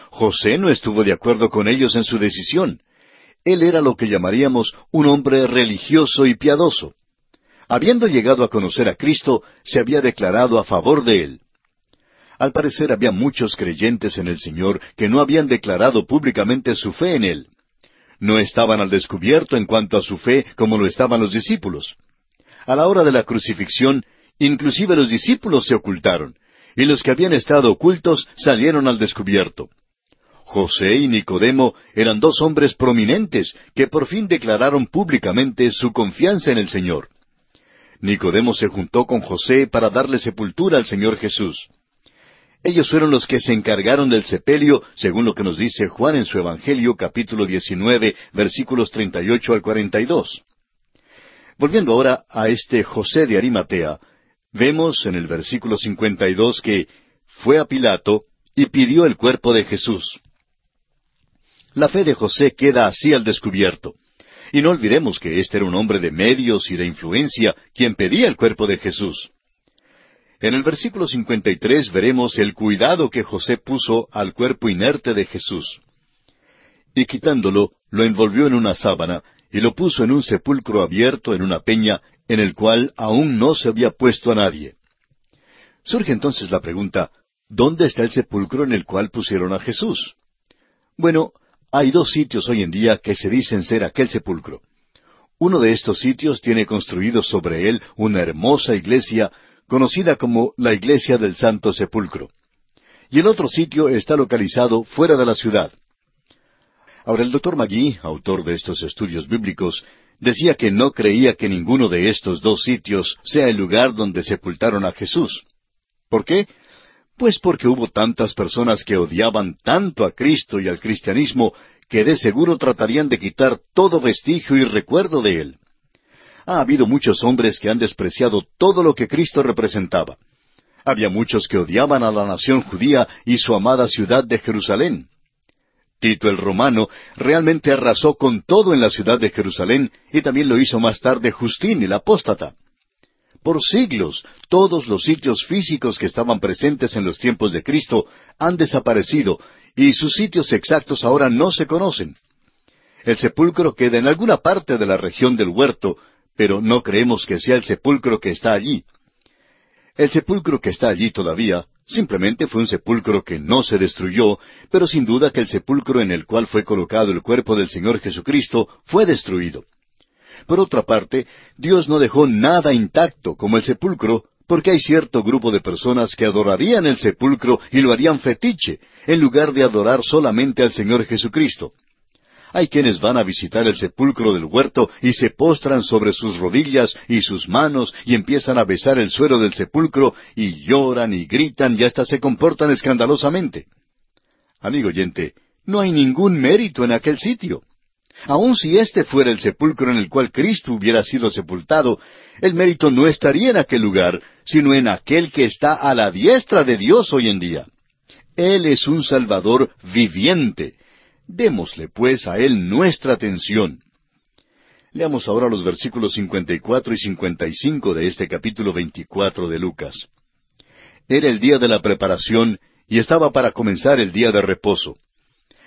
José no estuvo de acuerdo con ellos en su decisión. Él era lo que llamaríamos un hombre religioso y piadoso. Habiendo llegado a conocer a Cristo, se había declarado a favor de él. Al parecer había muchos creyentes en el Señor que no habían declarado públicamente su fe en Él. No estaban al descubierto en cuanto a su fe como lo estaban los discípulos. A la hora de la crucifixión, inclusive los discípulos se ocultaron, y los que habían estado ocultos salieron al descubierto. José y Nicodemo eran dos hombres prominentes que por fin declararon públicamente su confianza en el Señor. Nicodemo se juntó con José para darle sepultura al Señor Jesús. Ellos fueron los que se encargaron del sepelio, según lo que nos dice Juan en su Evangelio capítulo 19, versículos 38 al 42. Volviendo ahora a este José de Arimatea, vemos en el versículo 52 que fue a Pilato y pidió el cuerpo de Jesús. La fe de José queda así al descubierto. Y no olvidemos que este era un hombre de medios y de influencia quien pedía el cuerpo de Jesús. En el versículo 53 veremos el cuidado que José puso al cuerpo inerte de Jesús. Y quitándolo, lo envolvió en una sábana y lo puso en un sepulcro abierto en una peña en el cual aún no se había puesto a nadie. Surge entonces la pregunta, ¿dónde está el sepulcro en el cual pusieron a Jesús? Bueno, hay dos sitios hoy en día que se dicen ser aquel sepulcro. Uno de estos sitios tiene construido sobre él una hermosa iglesia conocida como la Iglesia del Santo Sepulcro. Y el otro sitio está localizado fuera de la ciudad. Ahora el doctor Magui, autor de estos estudios bíblicos, decía que no creía que ninguno de estos dos sitios sea el lugar donde sepultaron a Jesús. ¿Por qué? Pues porque hubo tantas personas que odiaban tanto a Cristo y al cristianismo que de seguro tratarían de quitar todo vestigio y recuerdo de él. Ha habido muchos hombres que han despreciado todo lo que Cristo representaba. Había muchos que odiaban a la nación judía y su amada ciudad de Jerusalén. Tito el romano realmente arrasó con todo en la ciudad de Jerusalén y también lo hizo más tarde Justín el apóstata. Por siglos, todos los sitios físicos que estaban presentes en los tiempos de Cristo han desaparecido y sus sitios exactos ahora no se conocen. El sepulcro queda en alguna parte de la región del huerto, pero no creemos que sea el sepulcro que está allí. El sepulcro que está allí todavía simplemente fue un sepulcro que no se destruyó, pero sin duda que el sepulcro en el cual fue colocado el cuerpo del Señor Jesucristo fue destruido. Por otra parte, Dios no dejó nada intacto como el sepulcro, porque hay cierto grupo de personas que adorarían el sepulcro y lo harían fetiche, en lugar de adorar solamente al Señor Jesucristo. Hay quienes van a visitar el sepulcro del huerto y se postran sobre sus rodillas y sus manos y empiezan a besar el suelo del sepulcro y lloran y gritan y hasta se comportan escandalosamente. Amigo oyente, no hay ningún mérito en aquel sitio. Aun si este fuera el sepulcro en el cual Cristo hubiera sido sepultado, el mérito no estaría en aquel lugar, sino en aquel que está a la diestra de Dios hoy en día. Él es un Salvador viviente. Démosle, pues, a Él nuestra atención. Leamos ahora los versículos 54 y 55 de este capítulo 24 de Lucas. Era el día de la preparación y estaba para comenzar el día de reposo.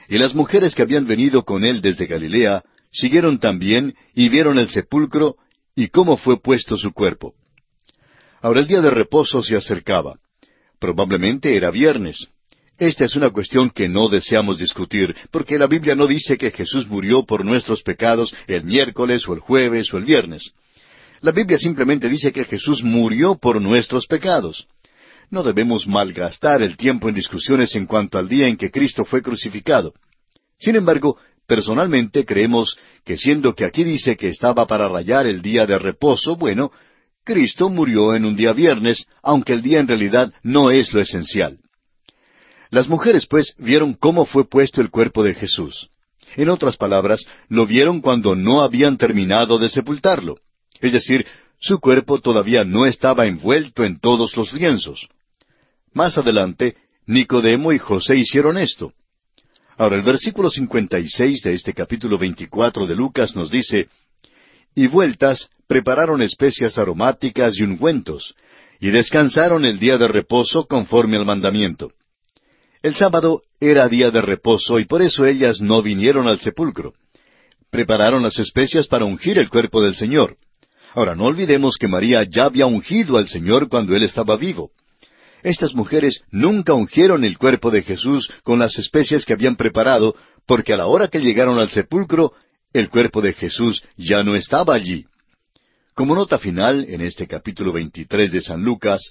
Y las mujeres que habían venido con él desde Galilea siguieron también y vieron el sepulcro y cómo fue puesto su cuerpo. Ahora el día de reposo se acercaba. Probablemente era viernes. Esta es una cuestión que no deseamos discutir, porque la Biblia no dice que Jesús murió por nuestros pecados el miércoles o el jueves o el viernes. La Biblia simplemente dice que Jesús murió por nuestros pecados. No debemos malgastar el tiempo en discusiones en cuanto al día en que Cristo fue crucificado. Sin embargo, personalmente creemos que siendo que aquí dice que estaba para rayar el día de reposo, bueno, Cristo murió en un día viernes, aunque el día en realidad no es lo esencial. Las mujeres, pues, vieron cómo fue puesto el cuerpo de Jesús. En otras palabras, lo vieron cuando no habían terminado de sepultarlo. Es decir, su cuerpo todavía no estaba envuelto en todos los lienzos. Más adelante, Nicodemo y José hicieron esto. Ahora el versículo 56 de este capítulo 24 de Lucas nos dice, Y vueltas prepararon especias aromáticas y ungüentos, y descansaron el día de reposo conforme al mandamiento. El sábado era día de reposo y por eso ellas no vinieron al sepulcro. Prepararon las especias para ungir el cuerpo del Señor. Ahora, no olvidemos que María ya había ungido al Señor cuando Él estaba vivo. Estas mujeres nunca ungieron el cuerpo de Jesús con las especias que habían preparado, porque a la hora que llegaron al sepulcro, el cuerpo de Jesús ya no estaba allí. Como nota final, en este capítulo 23 de San Lucas,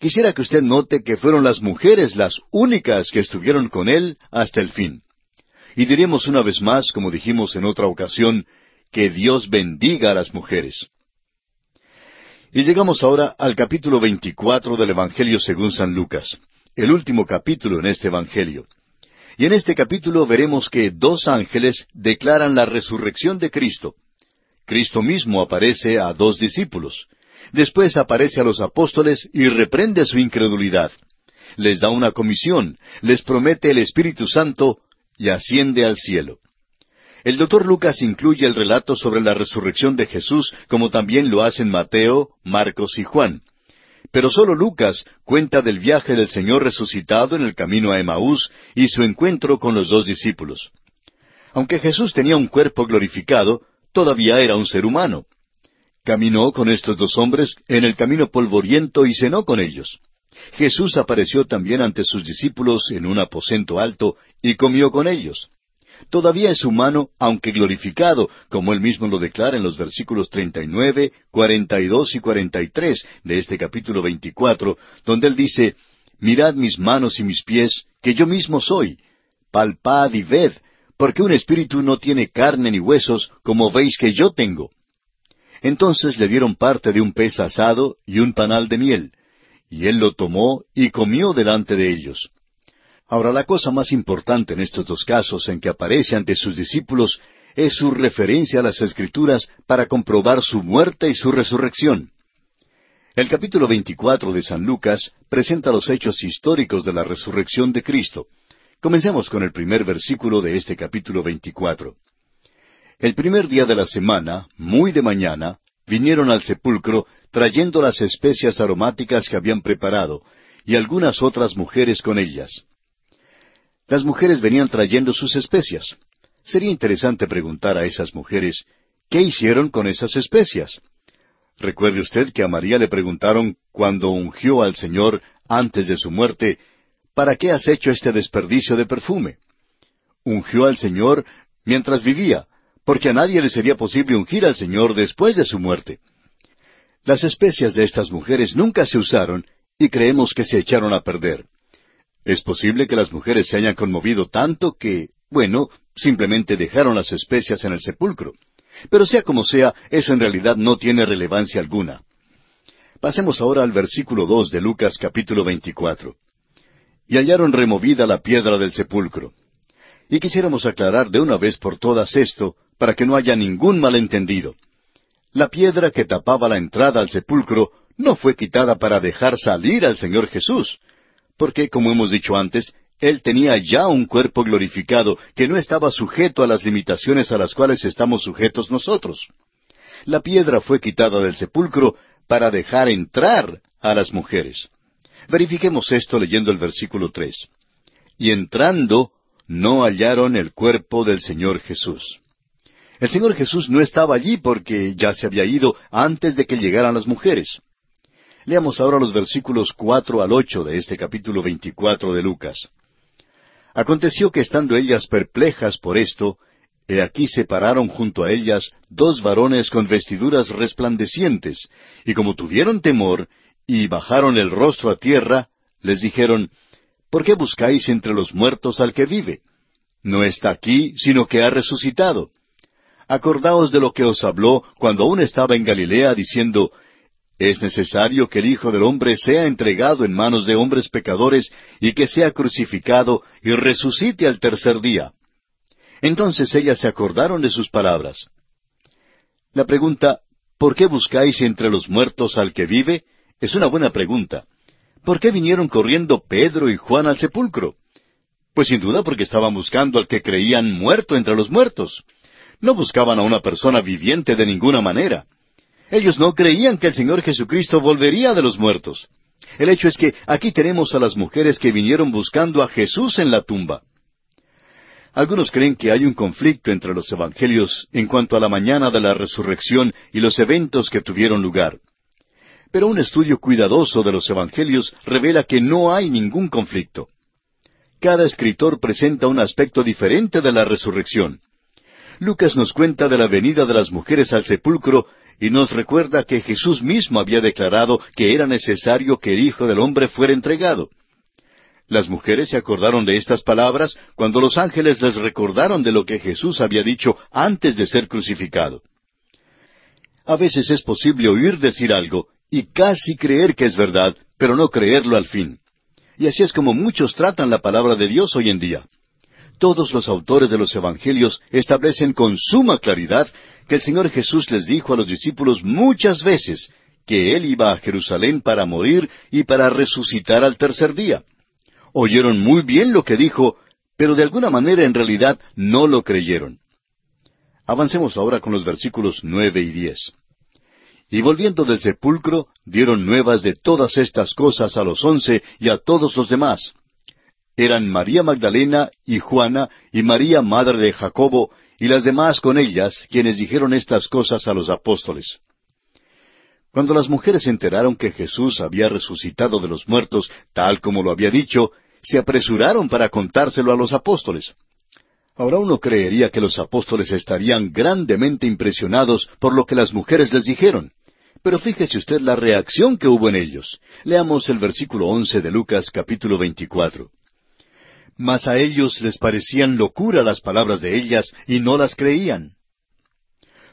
quisiera que usted note que fueron las mujeres las únicas que estuvieron con Él hasta el fin. Y diremos una vez más, como dijimos en otra ocasión, que Dios bendiga a las mujeres. Y llegamos ahora al capítulo 24 del Evangelio según San Lucas, el último capítulo en este Evangelio. Y en este capítulo veremos que dos ángeles declaran la resurrección de Cristo. Cristo mismo aparece a dos discípulos. Después aparece a los apóstoles y reprende su incredulidad. Les da una comisión, les promete el Espíritu Santo y asciende al cielo. El doctor Lucas incluye el relato sobre la resurrección de Jesús como también lo hacen Mateo, Marcos y Juan. Pero solo Lucas cuenta del viaje del Señor resucitado en el camino a Emaús y su encuentro con los dos discípulos. Aunque Jesús tenía un cuerpo glorificado, todavía era un ser humano. Caminó con estos dos hombres en el camino polvoriento y cenó con ellos. Jesús apareció también ante sus discípulos en un aposento alto y comió con ellos. Todavía es humano, aunque glorificado, como él mismo lo declara en los versículos 39, 42 y 43 de este capítulo 24, donde él dice, Mirad mis manos y mis pies, que yo mismo soy. Palpad y ved, porque un espíritu no tiene carne ni huesos, como veis que yo tengo. Entonces le dieron parte de un pez asado y un panal de miel, y él lo tomó y comió delante de ellos. Ahora, la cosa más importante en estos dos casos en que aparece ante sus discípulos es su referencia a las Escrituras para comprobar su muerte y su resurrección. El capítulo 24 de San Lucas presenta los hechos históricos de la resurrección de Cristo. Comencemos con el primer versículo de este capítulo 24. El primer día de la semana, muy de mañana, vinieron al sepulcro trayendo las especias aromáticas que habían preparado, y algunas otras mujeres con ellas. Las mujeres venían trayendo sus especias. Sería interesante preguntar a esas mujeres, ¿qué hicieron con esas especias? Recuerde usted que a María le preguntaron cuando ungió al Señor antes de su muerte, ¿para qué has hecho este desperdicio de perfume? Ungió al Señor mientras vivía, porque a nadie le sería posible ungir al Señor después de su muerte. Las especias de estas mujeres nunca se usaron y creemos que se echaron a perder. Es posible que las mujeres se hayan conmovido tanto que, bueno, simplemente dejaron las especias en el sepulcro. Pero sea como sea, eso en realidad no tiene relevancia alguna. Pasemos ahora al versículo dos de Lucas capítulo 24. Y hallaron removida la piedra del sepulcro. Y quisiéramos aclarar de una vez por todas esto, para que no haya ningún malentendido. La piedra que tapaba la entrada al sepulcro no fue quitada para dejar salir al Señor Jesús porque, como hemos dicho antes, Él tenía ya un cuerpo glorificado que no estaba sujeto a las limitaciones a las cuales estamos sujetos nosotros. La piedra fue quitada del sepulcro para dejar entrar a las mujeres. Verifiquemos esto leyendo el versículo tres. Y entrando, no hallaron el cuerpo del Señor Jesús. El Señor Jesús no estaba allí porque ya se había ido antes de que llegaran las mujeres. Leamos ahora los versículos cuatro al ocho de este capítulo veinticuatro de Lucas. Aconteció que estando ellas perplejas por esto, he aquí se pararon junto a ellas dos varones con vestiduras resplandecientes, y como tuvieron temor, y bajaron el rostro a tierra, les dijeron, ¿Por qué buscáis entre los muertos al que vive? No está aquí, sino que ha resucitado. Acordaos de lo que os habló cuando aún estaba en Galilea, diciendo, es necesario que el Hijo del Hombre sea entregado en manos de hombres pecadores y que sea crucificado y resucite al tercer día. Entonces ellas se acordaron de sus palabras. La pregunta, ¿por qué buscáis entre los muertos al que vive? es una buena pregunta. ¿Por qué vinieron corriendo Pedro y Juan al sepulcro? Pues sin duda porque estaban buscando al que creían muerto entre los muertos. No buscaban a una persona viviente de ninguna manera. Ellos no creían que el Señor Jesucristo volvería de los muertos. El hecho es que aquí tenemos a las mujeres que vinieron buscando a Jesús en la tumba. Algunos creen que hay un conflicto entre los evangelios en cuanto a la mañana de la resurrección y los eventos que tuvieron lugar. Pero un estudio cuidadoso de los evangelios revela que no hay ningún conflicto. Cada escritor presenta un aspecto diferente de la resurrección. Lucas nos cuenta de la venida de las mujeres al sepulcro y nos recuerda que Jesús mismo había declarado que era necesario que el Hijo del Hombre fuera entregado. Las mujeres se acordaron de estas palabras cuando los ángeles les recordaron de lo que Jesús había dicho antes de ser crucificado. A veces es posible oír decir algo y casi creer que es verdad, pero no creerlo al fin. Y así es como muchos tratan la palabra de Dios hoy en día. Todos los autores de los Evangelios establecen con suma claridad que el Señor Jesús les dijo a los discípulos muchas veces que Él iba a Jerusalén para morir y para resucitar al tercer día. Oyeron muy bien lo que dijo, pero de alguna manera en realidad no lo creyeron. Avancemos ahora con los versículos nueve y diez. Y volviendo del sepulcro, dieron nuevas de todas estas cosas a los once y a todos los demás. Eran María Magdalena y Juana y María madre de Jacobo y las demás con ellas, quienes dijeron estas cosas a los apóstoles. Cuando las mujeres se enteraron que Jesús había resucitado de los muertos, tal como lo había dicho, se apresuraron para contárselo a los apóstoles. Ahora uno creería que los apóstoles estarían grandemente impresionados por lo que las mujeres les dijeron. Pero fíjese usted la reacción que hubo en ellos. Leamos el versículo once de Lucas capítulo veinticuatro. Mas a ellos les parecían locura las palabras de ellas y no las creían.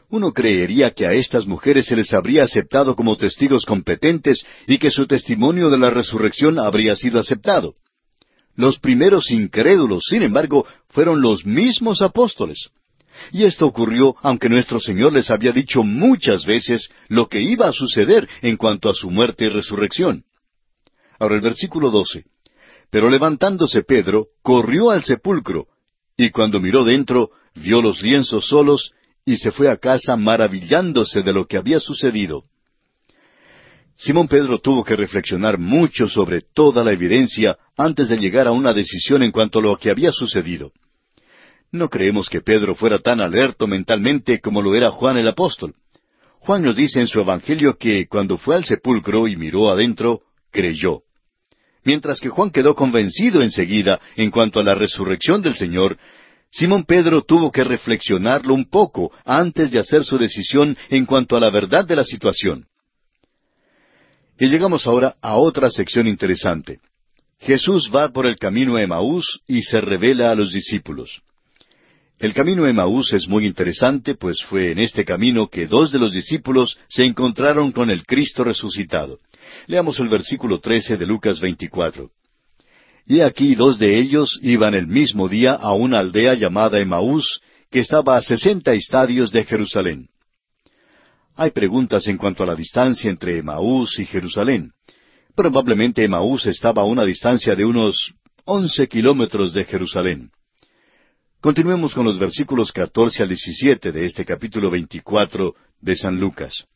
Uno creería que a estas mujeres se les habría aceptado como testigos competentes y que su testimonio de la resurrección habría sido aceptado. Los primeros incrédulos, sin embargo, fueron los mismos apóstoles. Y esto ocurrió aunque nuestro Señor les había dicho muchas veces lo que iba a suceder en cuanto a su muerte y resurrección. Ahora el versículo 12. Pero levantándose Pedro, corrió al sepulcro, y cuando miró dentro, vio los lienzos solos, y se fue a casa maravillándose de lo que había sucedido. Simón Pedro tuvo que reflexionar mucho sobre toda la evidencia antes de llegar a una decisión en cuanto a lo que había sucedido. No creemos que Pedro fuera tan alerto mentalmente como lo era Juan el apóstol. Juan nos dice en su Evangelio que cuando fue al sepulcro y miró adentro, creyó. Mientras que Juan quedó convencido enseguida en cuanto a la resurrección del Señor, Simón Pedro tuvo que reflexionarlo un poco antes de hacer su decisión en cuanto a la verdad de la situación. Y llegamos ahora a otra sección interesante. Jesús va por el camino a Emaús y se revela a los discípulos. El camino a Emaús es muy interesante, pues fue en este camino que dos de los discípulos se encontraron con el Cristo resucitado. Leamos el versículo 13 de Lucas 24. Y aquí dos de ellos iban el mismo día a una aldea llamada Emaús, que estaba a sesenta estadios de Jerusalén. Hay preguntas en cuanto a la distancia entre Emaús y Jerusalén. Probablemente Emaús estaba a una distancia de unos once kilómetros de Jerusalén. Continuemos con los versículos catorce al diecisiete de este capítulo veinticuatro de San Lucas.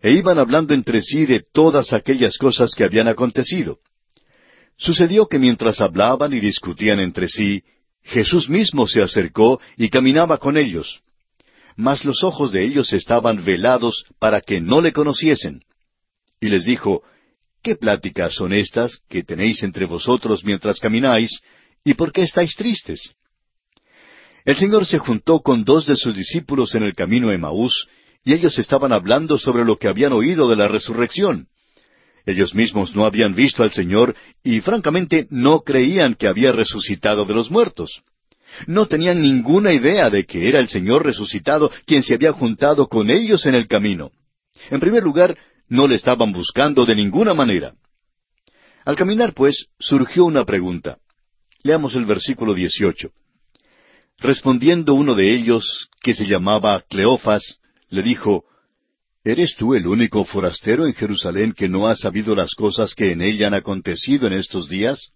E iban hablando entre sí de todas aquellas cosas que habían acontecido. Sucedió que mientras hablaban y discutían entre sí, Jesús mismo se acercó y caminaba con ellos mas los ojos de ellos estaban velados para que no le conociesen. Y les dijo, ¿Qué pláticas son estas que tenéis entre vosotros mientras camináis, y por qué estáis tristes? El Señor se juntó con dos de sus discípulos en el camino a Emaús, y ellos estaban hablando sobre lo que habían oído de la resurrección. Ellos mismos no habían visto al Señor y francamente no creían que había resucitado de los muertos. No tenían ninguna idea de que era el Señor resucitado quien se había juntado con ellos en el camino. En primer lugar, no le estaban buscando de ninguna manera. Al caminar, pues, surgió una pregunta. Leamos el versículo 18. Respondiendo uno de ellos, que se llamaba Cleofas, le dijo, ¿Eres tú el único forastero en Jerusalén que no ha sabido las cosas que en ella han acontecido en estos días?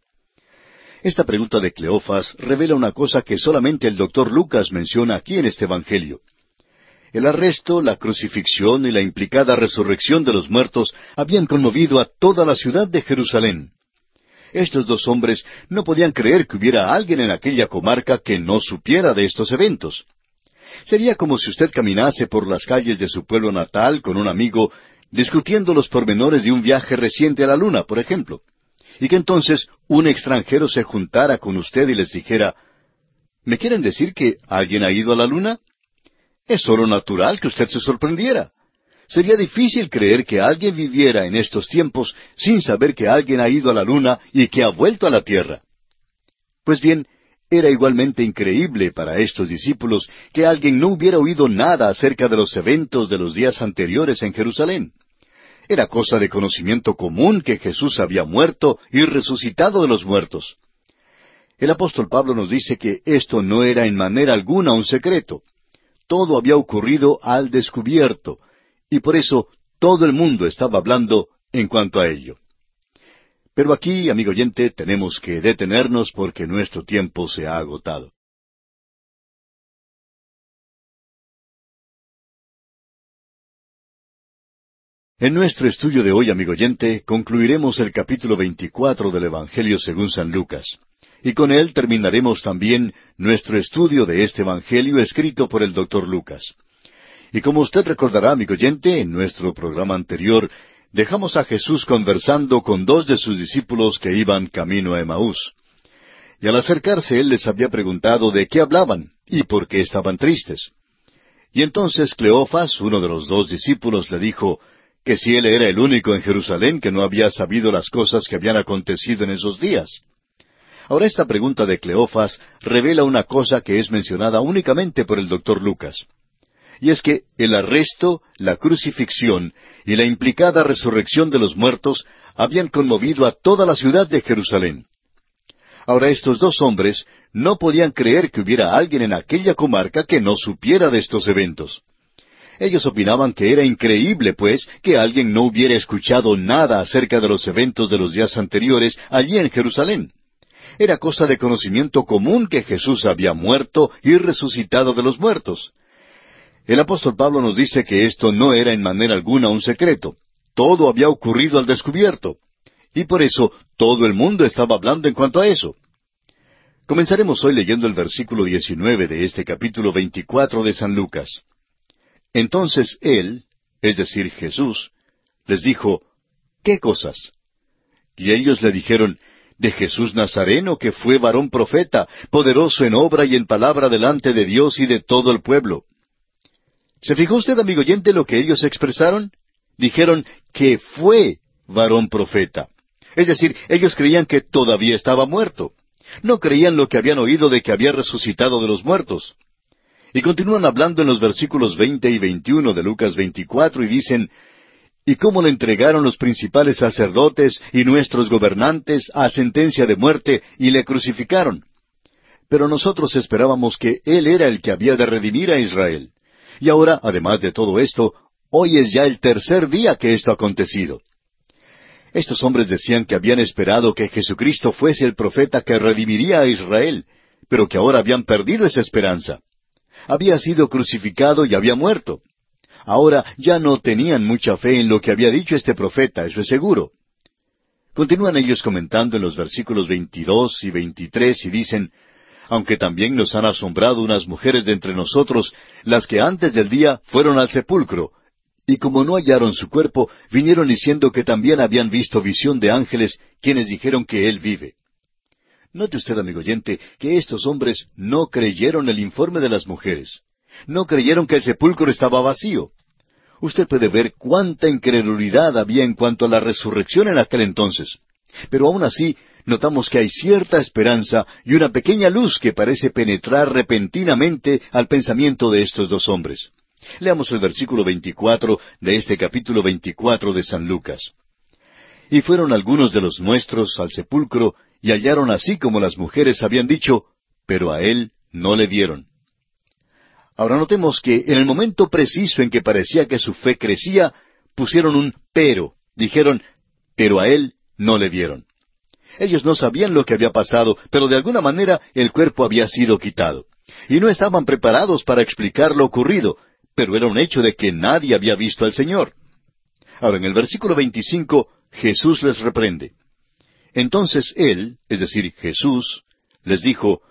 Esta pregunta de Cleofas revela una cosa que solamente el doctor Lucas menciona aquí en este Evangelio. El arresto, la crucifixión y la implicada resurrección de los muertos habían conmovido a toda la ciudad de Jerusalén. Estos dos hombres no podían creer que hubiera alguien en aquella comarca que no supiera de estos eventos. Sería como si usted caminase por las calles de su pueblo natal con un amigo discutiendo los pormenores de un viaje reciente a la luna, por ejemplo y que entonces un extranjero se juntara con usted y les dijera, ¿me quieren decir que alguien ha ido a la luna? Es solo natural que usted se sorprendiera. Sería difícil creer que alguien viviera en estos tiempos sin saber que alguien ha ido a la luna y que ha vuelto a la tierra. Pues bien, era igualmente increíble para estos discípulos que alguien no hubiera oído nada acerca de los eventos de los días anteriores en Jerusalén. Era cosa de conocimiento común que Jesús había muerto y resucitado de los muertos. El apóstol Pablo nos dice que esto no era en manera alguna un secreto. Todo había ocurrido al descubierto, y por eso todo el mundo estaba hablando en cuanto a ello. Pero aquí, amigo oyente, tenemos que detenernos porque nuestro tiempo se ha agotado. En nuestro estudio de hoy, amigo oyente, concluiremos el capítulo 24 del Evangelio según San Lucas. Y con él terminaremos también nuestro estudio de este Evangelio escrito por el doctor Lucas. Y como usted recordará, amigo oyente, en nuestro programa anterior dejamos a Jesús conversando con dos de sus discípulos que iban camino a Emaús. Y al acercarse él les había preguntado de qué hablaban y por qué estaban tristes. Y entonces Cleofas, uno de los dos discípulos, le dijo, que si él era el único en Jerusalén que no había sabido las cosas que habían acontecido en esos días. Ahora esta pregunta de Cleofas revela una cosa que es mencionada únicamente por el doctor Lucas. Y es que el arresto, la crucifixión y la implicada resurrección de los muertos habían conmovido a toda la ciudad de Jerusalén. Ahora estos dos hombres no podían creer que hubiera alguien en aquella comarca que no supiera de estos eventos. Ellos opinaban que era increíble, pues, que alguien no hubiera escuchado nada acerca de los eventos de los días anteriores allí en Jerusalén. Era cosa de conocimiento común que Jesús había muerto y resucitado de los muertos. El apóstol Pablo nos dice que esto no era en manera alguna un secreto. Todo había ocurrido al descubierto. Y por eso todo el mundo estaba hablando en cuanto a eso. Comenzaremos hoy leyendo el versículo 19 de este capítulo 24 de San Lucas. Entonces él, es decir, Jesús, les dijo, ¿qué cosas? Y ellos le dijeron, de Jesús Nazareno, que fue varón profeta, poderoso en obra y en palabra delante de Dios y de todo el pueblo. ¿Se fijó usted, amigo oyente, lo que ellos expresaron? Dijeron que fue varón profeta. Es decir, ellos creían que todavía estaba muerto. No creían lo que habían oído de que había resucitado de los muertos. Y continúan hablando en los versículos veinte y veintiuno de Lucas veinticuatro y dicen, ¿Y cómo le entregaron los principales sacerdotes y nuestros gobernantes a sentencia de muerte y le crucificaron? Pero nosotros esperábamos que Él era el que había de redimir a Israel. Y ahora, además de todo esto, hoy es ya el tercer día que esto ha acontecido. Estos hombres decían que habían esperado que Jesucristo fuese el profeta que redimiría a Israel, pero que ahora habían perdido esa esperanza había sido crucificado y había muerto. Ahora ya no tenían mucha fe en lo que había dicho este profeta, eso es seguro. Continúan ellos comentando en los versículos 22 y 23 y dicen, aunque también nos han asombrado unas mujeres de entre nosotros, las que antes del día fueron al sepulcro, y como no hallaron su cuerpo, vinieron diciendo que también habían visto visión de ángeles, quienes dijeron que él vive. Note usted, amigo oyente, que estos hombres no creyeron el informe de las mujeres. No creyeron que el sepulcro estaba vacío. Usted puede ver cuánta incredulidad había en cuanto a la resurrección en aquel entonces. Pero aún así, notamos que hay cierta esperanza y una pequeña luz que parece penetrar repentinamente al pensamiento de estos dos hombres. Leamos el versículo 24 de este capítulo 24 de San Lucas. Y fueron algunos de los nuestros al sepulcro y hallaron así como las mujeres habían dicho, pero a él no le dieron. Ahora notemos que en el momento preciso en que parecía que su fe crecía, pusieron un pero, dijeron, pero a él no le dieron. Ellos no sabían lo que había pasado, pero de alguna manera el cuerpo había sido quitado. Y no estaban preparados para explicar lo ocurrido, pero era un hecho de que nadie había visto al Señor. Ahora en el versículo 25 Jesús les reprende. Entonces él, es decir, Jesús, les dijo,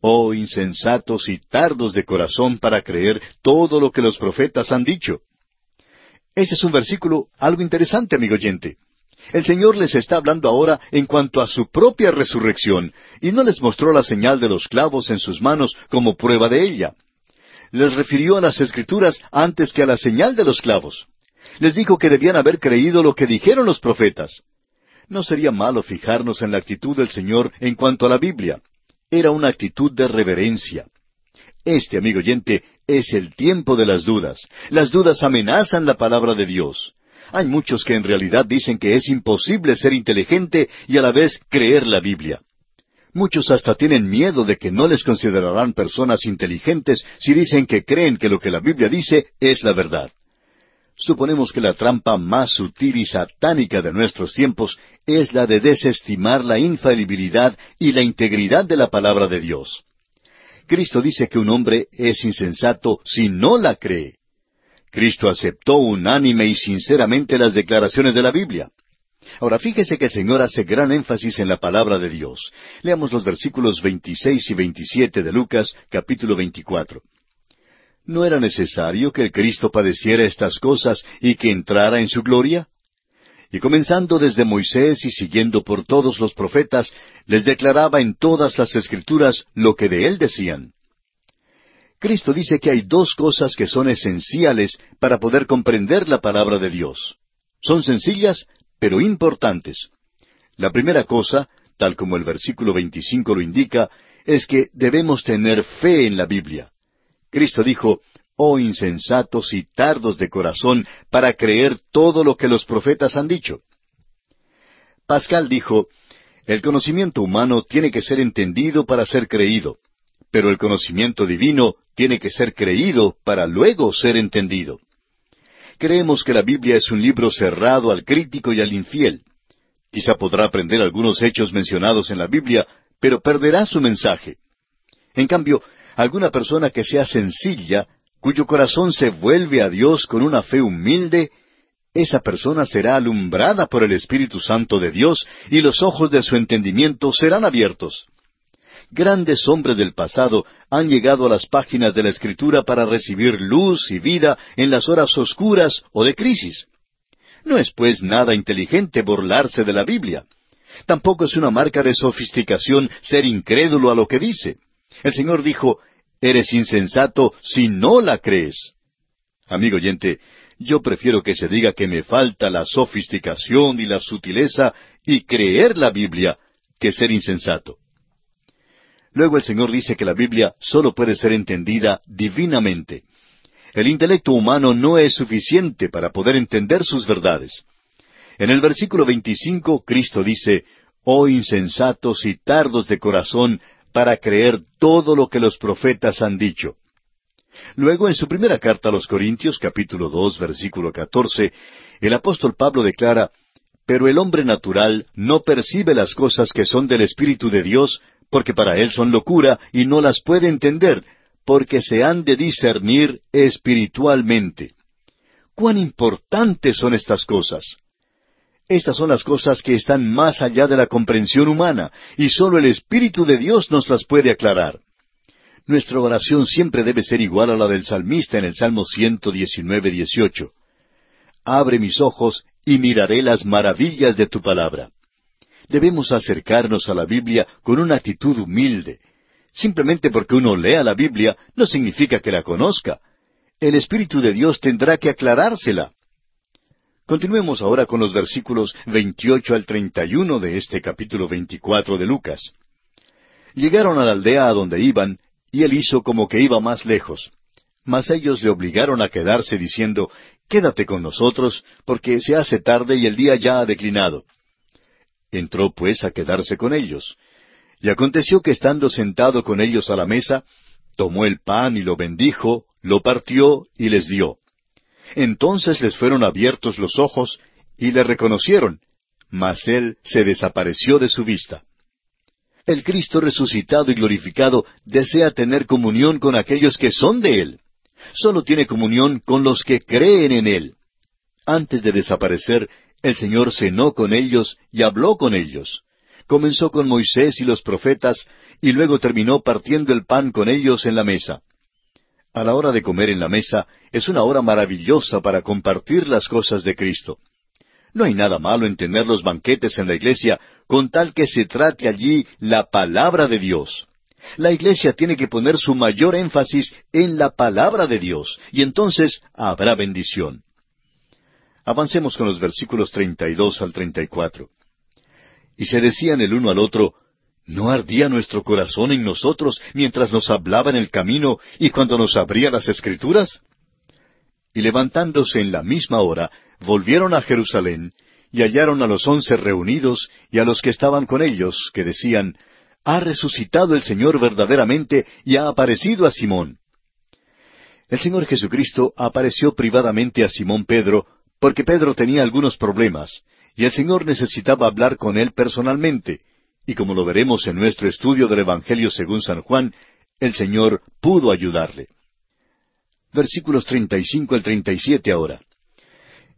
Oh insensatos y tardos de corazón para creer todo lo que los profetas han dicho. Ese es un versículo algo interesante, amigo oyente. El Señor les está hablando ahora en cuanto a su propia resurrección, y no les mostró la señal de los clavos en sus manos como prueba de ella. Les refirió a las Escrituras antes que a la señal de los clavos. Les dijo que debían haber creído lo que dijeron los profetas. No sería malo fijarnos en la actitud del Señor en cuanto a la Biblia. Era una actitud de reverencia. Este, amigo oyente, es el tiempo de las dudas. Las dudas amenazan la palabra de Dios. Hay muchos que en realidad dicen que es imposible ser inteligente y a la vez creer la Biblia. Muchos hasta tienen miedo de que no les considerarán personas inteligentes si dicen que creen que lo que la Biblia dice es la verdad. Suponemos que la trampa más sutil y satánica de nuestros tiempos es la de desestimar la infalibilidad y la integridad de la palabra de Dios. Cristo dice que un hombre es insensato si no la cree. Cristo aceptó unánime y sinceramente las declaraciones de la Biblia. Ahora fíjese que el Señor hace gran énfasis en la palabra de Dios. Leamos los versículos 26 y 27 de Lucas capítulo 24. ¿No era necesario que el Cristo padeciera estas cosas y que entrara en su gloria? Y comenzando desde Moisés y siguiendo por todos los profetas, les declaraba en todas las escrituras lo que de él decían. Cristo dice que hay dos cosas que son esenciales para poder comprender la palabra de Dios. Son sencillas, pero importantes. La primera cosa, tal como el versículo 25 lo indica, es que debemos tener fe en la Biblia. Cristo dijo, Oh insensatos y tardos de corazón para creer todo lo que los profetas han dicho. Pascal dijo, El conocimiento humano tiene que ser entendido para ser creído, pero el conocimiento divino tiene que ser creído para luego ser entendido. Creemos que la Biblia es un libro cerrado al crítico y al infiel. Quizá podrá aprender algunos hechos mencionados en la Biblia, pero perderá su mensaje. En cambio, alguna persona que sea sencilla, cuyo corazón se vuelve a Dios con una fe humilde, esa persona será alumbrada por el Espíritu Santo de Dios y los ojos de su entendimiento serán abiertos. Grandes hombres del pasado han llegado a las páginas de la Escritura para recibir luz y vida en las horas oscuras o de crisis. No es pues nada inteligente burlarse de la Biblia. Tampoco es una marca de sofisticación ser incrédulo a lo que dice. El Señor dijo, Eres insensato si no la crees. Amigo oyente, yo prefiero que se diga que me falta la sofisticación y la sutileza y creer la Biblia que ser insensato. Luego el Señor dice que la Biblia solo puede ser entendida divinamente. El intelecto humano no es suficiente para poder entender sus verdades. En el versículo 25 Cristo dice, Oh insensatos y tardos de corazón para creer todo lo que los profetas han dicho. Luego, en su primera carta a los Corintios, capítulo dos, versículo catorce, el apóstol Pablo declara, Pero el hombre natural no percibe las cosas que son del Espíritu de Dios, porque para él son locura y no las puede entender, porque se han de discernir espiritualmente. ¿Cuán importantes son estas cosas? Estas son las cosas que están más allá de la comprensión humana, y sólo el Espíritu de Dios nos las puede aclarar. Nuestra oración siempre debe ser igual a la del salmista en el Salmo 119, 18. Abre mis ojos y miraré las maravillas de tu palabra debemos acercarnos a la Biblia con una actitud humilde. Simplemente porque uno lea la Biblia no significa que la conozca. El Espíritu de Dios tendrá que aclarársela. Continuemos ahora con los versículos 28 al 31 de este capítulo 24 de Lucas. Llegaron a la aldea a donde iban, y él hizo como que iba más lejos. Mas ellos le obligaron a quedarse diciendo, Quédate con nosotros, porque se hace tarde y el día ya ha declinado. Entró pues a quedarse con ellos. Y aconteció que estando sentado con ellos a la mesa, tomó el pan y lo bendijo, lo partió y les dio. Entonces les fueron abiertos los ojos y le reconocieron, mas él se desapareció de su vista. El Cristo resucitado y glorificado desea tener comunión con aquellos que son de Él. Solo tiene comunión con los que creen en Él. Antes de desaparecer, el Señor cenó con ellos y habló con ellos. Comenzó con Moisés y los profetas y luego terminó partiendo el pan con ellos en la mesa. A la hora de comer en la mesa es una hora maravillosa para compartir las cosas de Cristo. No hay nada malo en tener los banquetes en la iglesia con tal que se trate allí la palabra de Dios. La iglesia tiene que poner su mayor énfasis en la palabra de Dios y entonces habrá bendición. Avancemos con los versículos 32 al 34. Y se decían el uno al otro, ¿no ardía nuestro corazón en nosotros mientras nos hablaba en el camino y cuando nos abría las escrituras? y levantándose en la misma hora, volvieron a Jerusalén, y hallaron a los once reunidos y a los que estaban con ellos, que decían, Ha resucitado el Señor verdaderamente y ha aparecido a Simón. El Señor Jesucristo apareció privadamente a Simón Pedro, porque Pedro tenía algunos problemas, y el Señor necesitaba hablar con él personalmente, y como lo veremos en nuestro estudio del Evangelio según San Juan, el Señor pudo ayudarle. Versículos 35 al 37 ahora.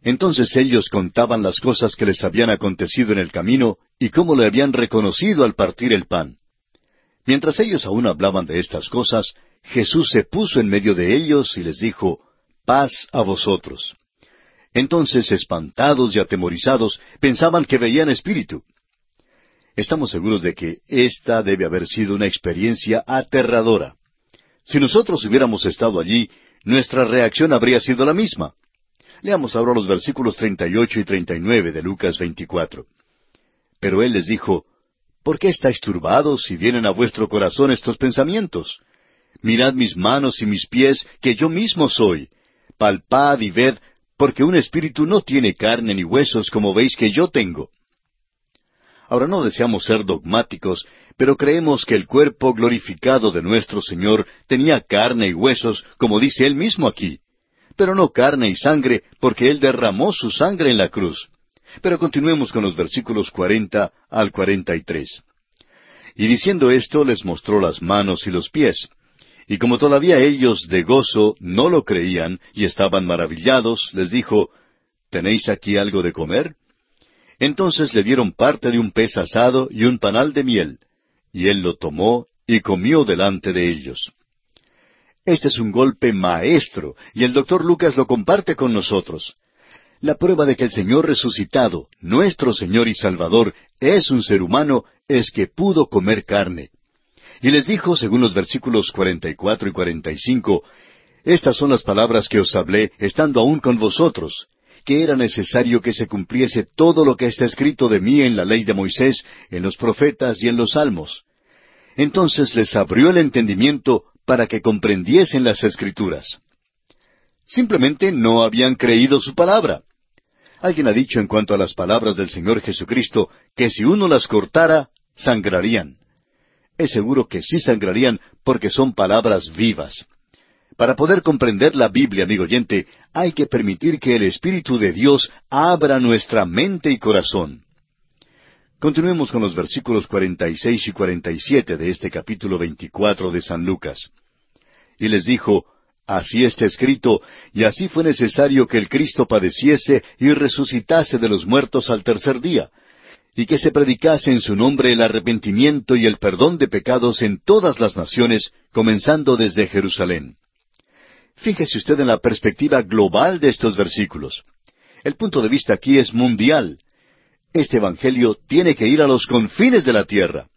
Entonces ellos contaban las cosas que les habían acontecido en el camino y cómo le habían reconocido al partir el pan. Mientras ellos aún hablaban de estas cosas, Jesús se puso en medio de ellos y les dijo, Paz a vosotros. Entonces, espantados y atemorizados, pensaban que veían espíritu. Estamos seguros de que esta debe haber sido una experiencia aterradora. Si nosotros hubiéramos estado allí, nuestra reacción habría sido la misma. Leamos ahora los versículos 38 y 39 de Lucas 24. Pero él les dijo, ¿Por qué estáis turbados si vienen a vuestro corazón estos pensamientos? Mirad mis manos y mis pies, que yo mismo soy. Palpad y ved, porque un espíritu no tiene carne ni huesos como veis que yo tengo. Ahora no deseamos ser dogmáticos, pero creemos que el cuerpo glorificado de nuestro Señor tenía carne y huesos, como dice él mismo aquí. Pero no carne y sangre, porque él derramó su sangre en la cruz. Pero continuemos con los versículos cuarenta al cuarenta y tres. Y diciendo esto les mostró las manos y los pies. Y como todavía ellos de gozo no lo creían y estaban maravillados, les dijo, ¿Tenéis aquí algo de comer? Entonces le dieron parte de un pez asado y un panal de miel, y él lo tomó y comió delante de ellos. Este es un golpe maestro, y el doctor Lucas lo comparte con nosotros. La prueba de que el Señor resucitado, nuestro Señor y Salvador, es un ser humano, es que pudo comer carne. Y les dijo, según los versículos 44 y 45, Estas son las palabras que os hablé, estando aún con vosotros, que era necesario que se cumpliese todo lo que está escrito de mí en la ley de Moisés, en los profetas y en los salmos. Entonces les abrió el entendimiento para que comprendiesen las escrituras. Simplemente no habían creído su palabra. Alguien ha dicho en cuanto a las palabras del Señor Jesucristo que si uno las cortara, sangrarían. Es seguro que sí sangrarían porque son palabras vivas. Para poder comprender la Biblia, amigo oyente, hay que permitir que el Espíritu de Dios abra nuestra mente y corazón. Continuemos con los versículos 46 y 47 de este capítulo 24 de San Lucas. Y les dijo, Así está escrito, y así fue necesario que el Cristo padeciese y resucitase de los muertos al tercer día, y que se predicase en su nombre el arrepentimiento y el perdón de pecados en todas las naciones, comenzando desde Jerusalén. Fíjese usted en la perspectiva global de estos versículos. El punto de vista aquí es mundial. Este Evangelio tiene que ir a los confines de la tierra.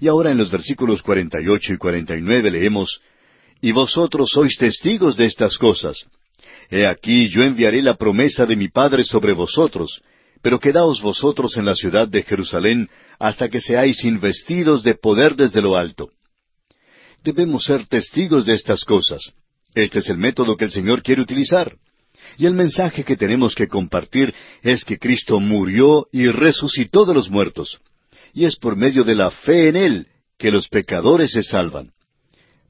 Y ahora en los versículos 48 y 49 leemos, y vosotros sois testigos de estas cosas. He aquí yo enviaré la promesa de mi Padre sobre vosotros, pero quedaos vosotros en la ciudad de Jerusalén hasta que seáis investidos de poder desde lo alto. Debemos ser testigos de estas cosas. Este es el método que el Señor quiere utilizar. Y el mensaje que tenemos que compartir es que Cristo murió y resucitó de los muertos. Y es por medio de la fe en Él que los pecadores se salvan.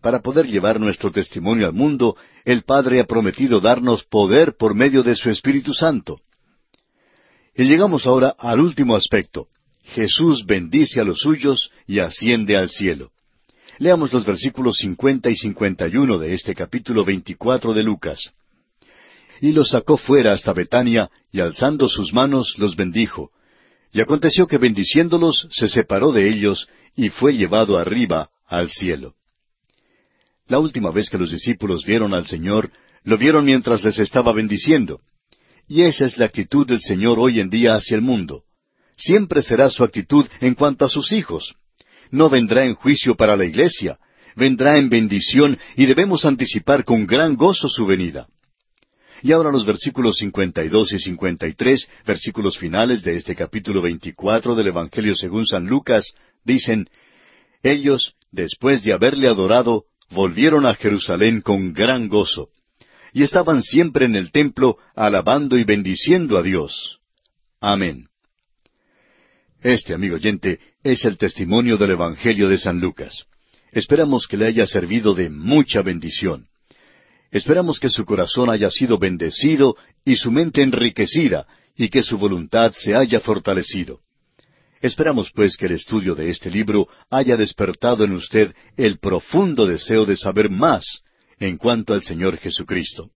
Para poder llevar nuestro testimonio al mundo, el Padre ha prometido darnos poder por medio de su Espíritu Santo. Y llegamos ahora al último aspecto. Jesús bendice a los suyos y asciende al cielo. Leamos los versículos cincuenta y cincuenta y uno de este capítulo veinticuatro de Lucas. Y los sacó fuera hasta Betania, y alzando sus manos los bendijo. Y aconteció que bendiciéndolos se separó de ellos, y fue llevado arriba al cielo. La última vez que los discípulos vieron al Señor, lo vieron mientras les estaba bendiciendo. Y esa es la actitud del Señor hoy en día hacia el mundo. Siempre será su actitud en cuanto a sus hijos. No vendrá en juicio para la iglesia, vendrá en bendición y debemos anticipar con gran gozo su venida. Y ahora los versículos 52 y 53, versículos finales de este capítulo 24 del Evangelio según San Lucas, dicen, Ellos, después de haberle adorado, volvieron a Jerusalén con gran gozo. Y estaban siempre en el templo alabando y bendiciendo a Dios. Amén. Este, amigo oyente, es el testimonio del Evangelio de San Lucas. Esperamos que le haya servido de mucha bendición. Esperamos que su corazón haya sido bendecido y su mente enriquecida y que su voluntad se haya fortalecido. Esperamos pues que el estudio de este libro haya despertado en usted el profundo deseo de saber más en cuanto al Señor Jesucristo.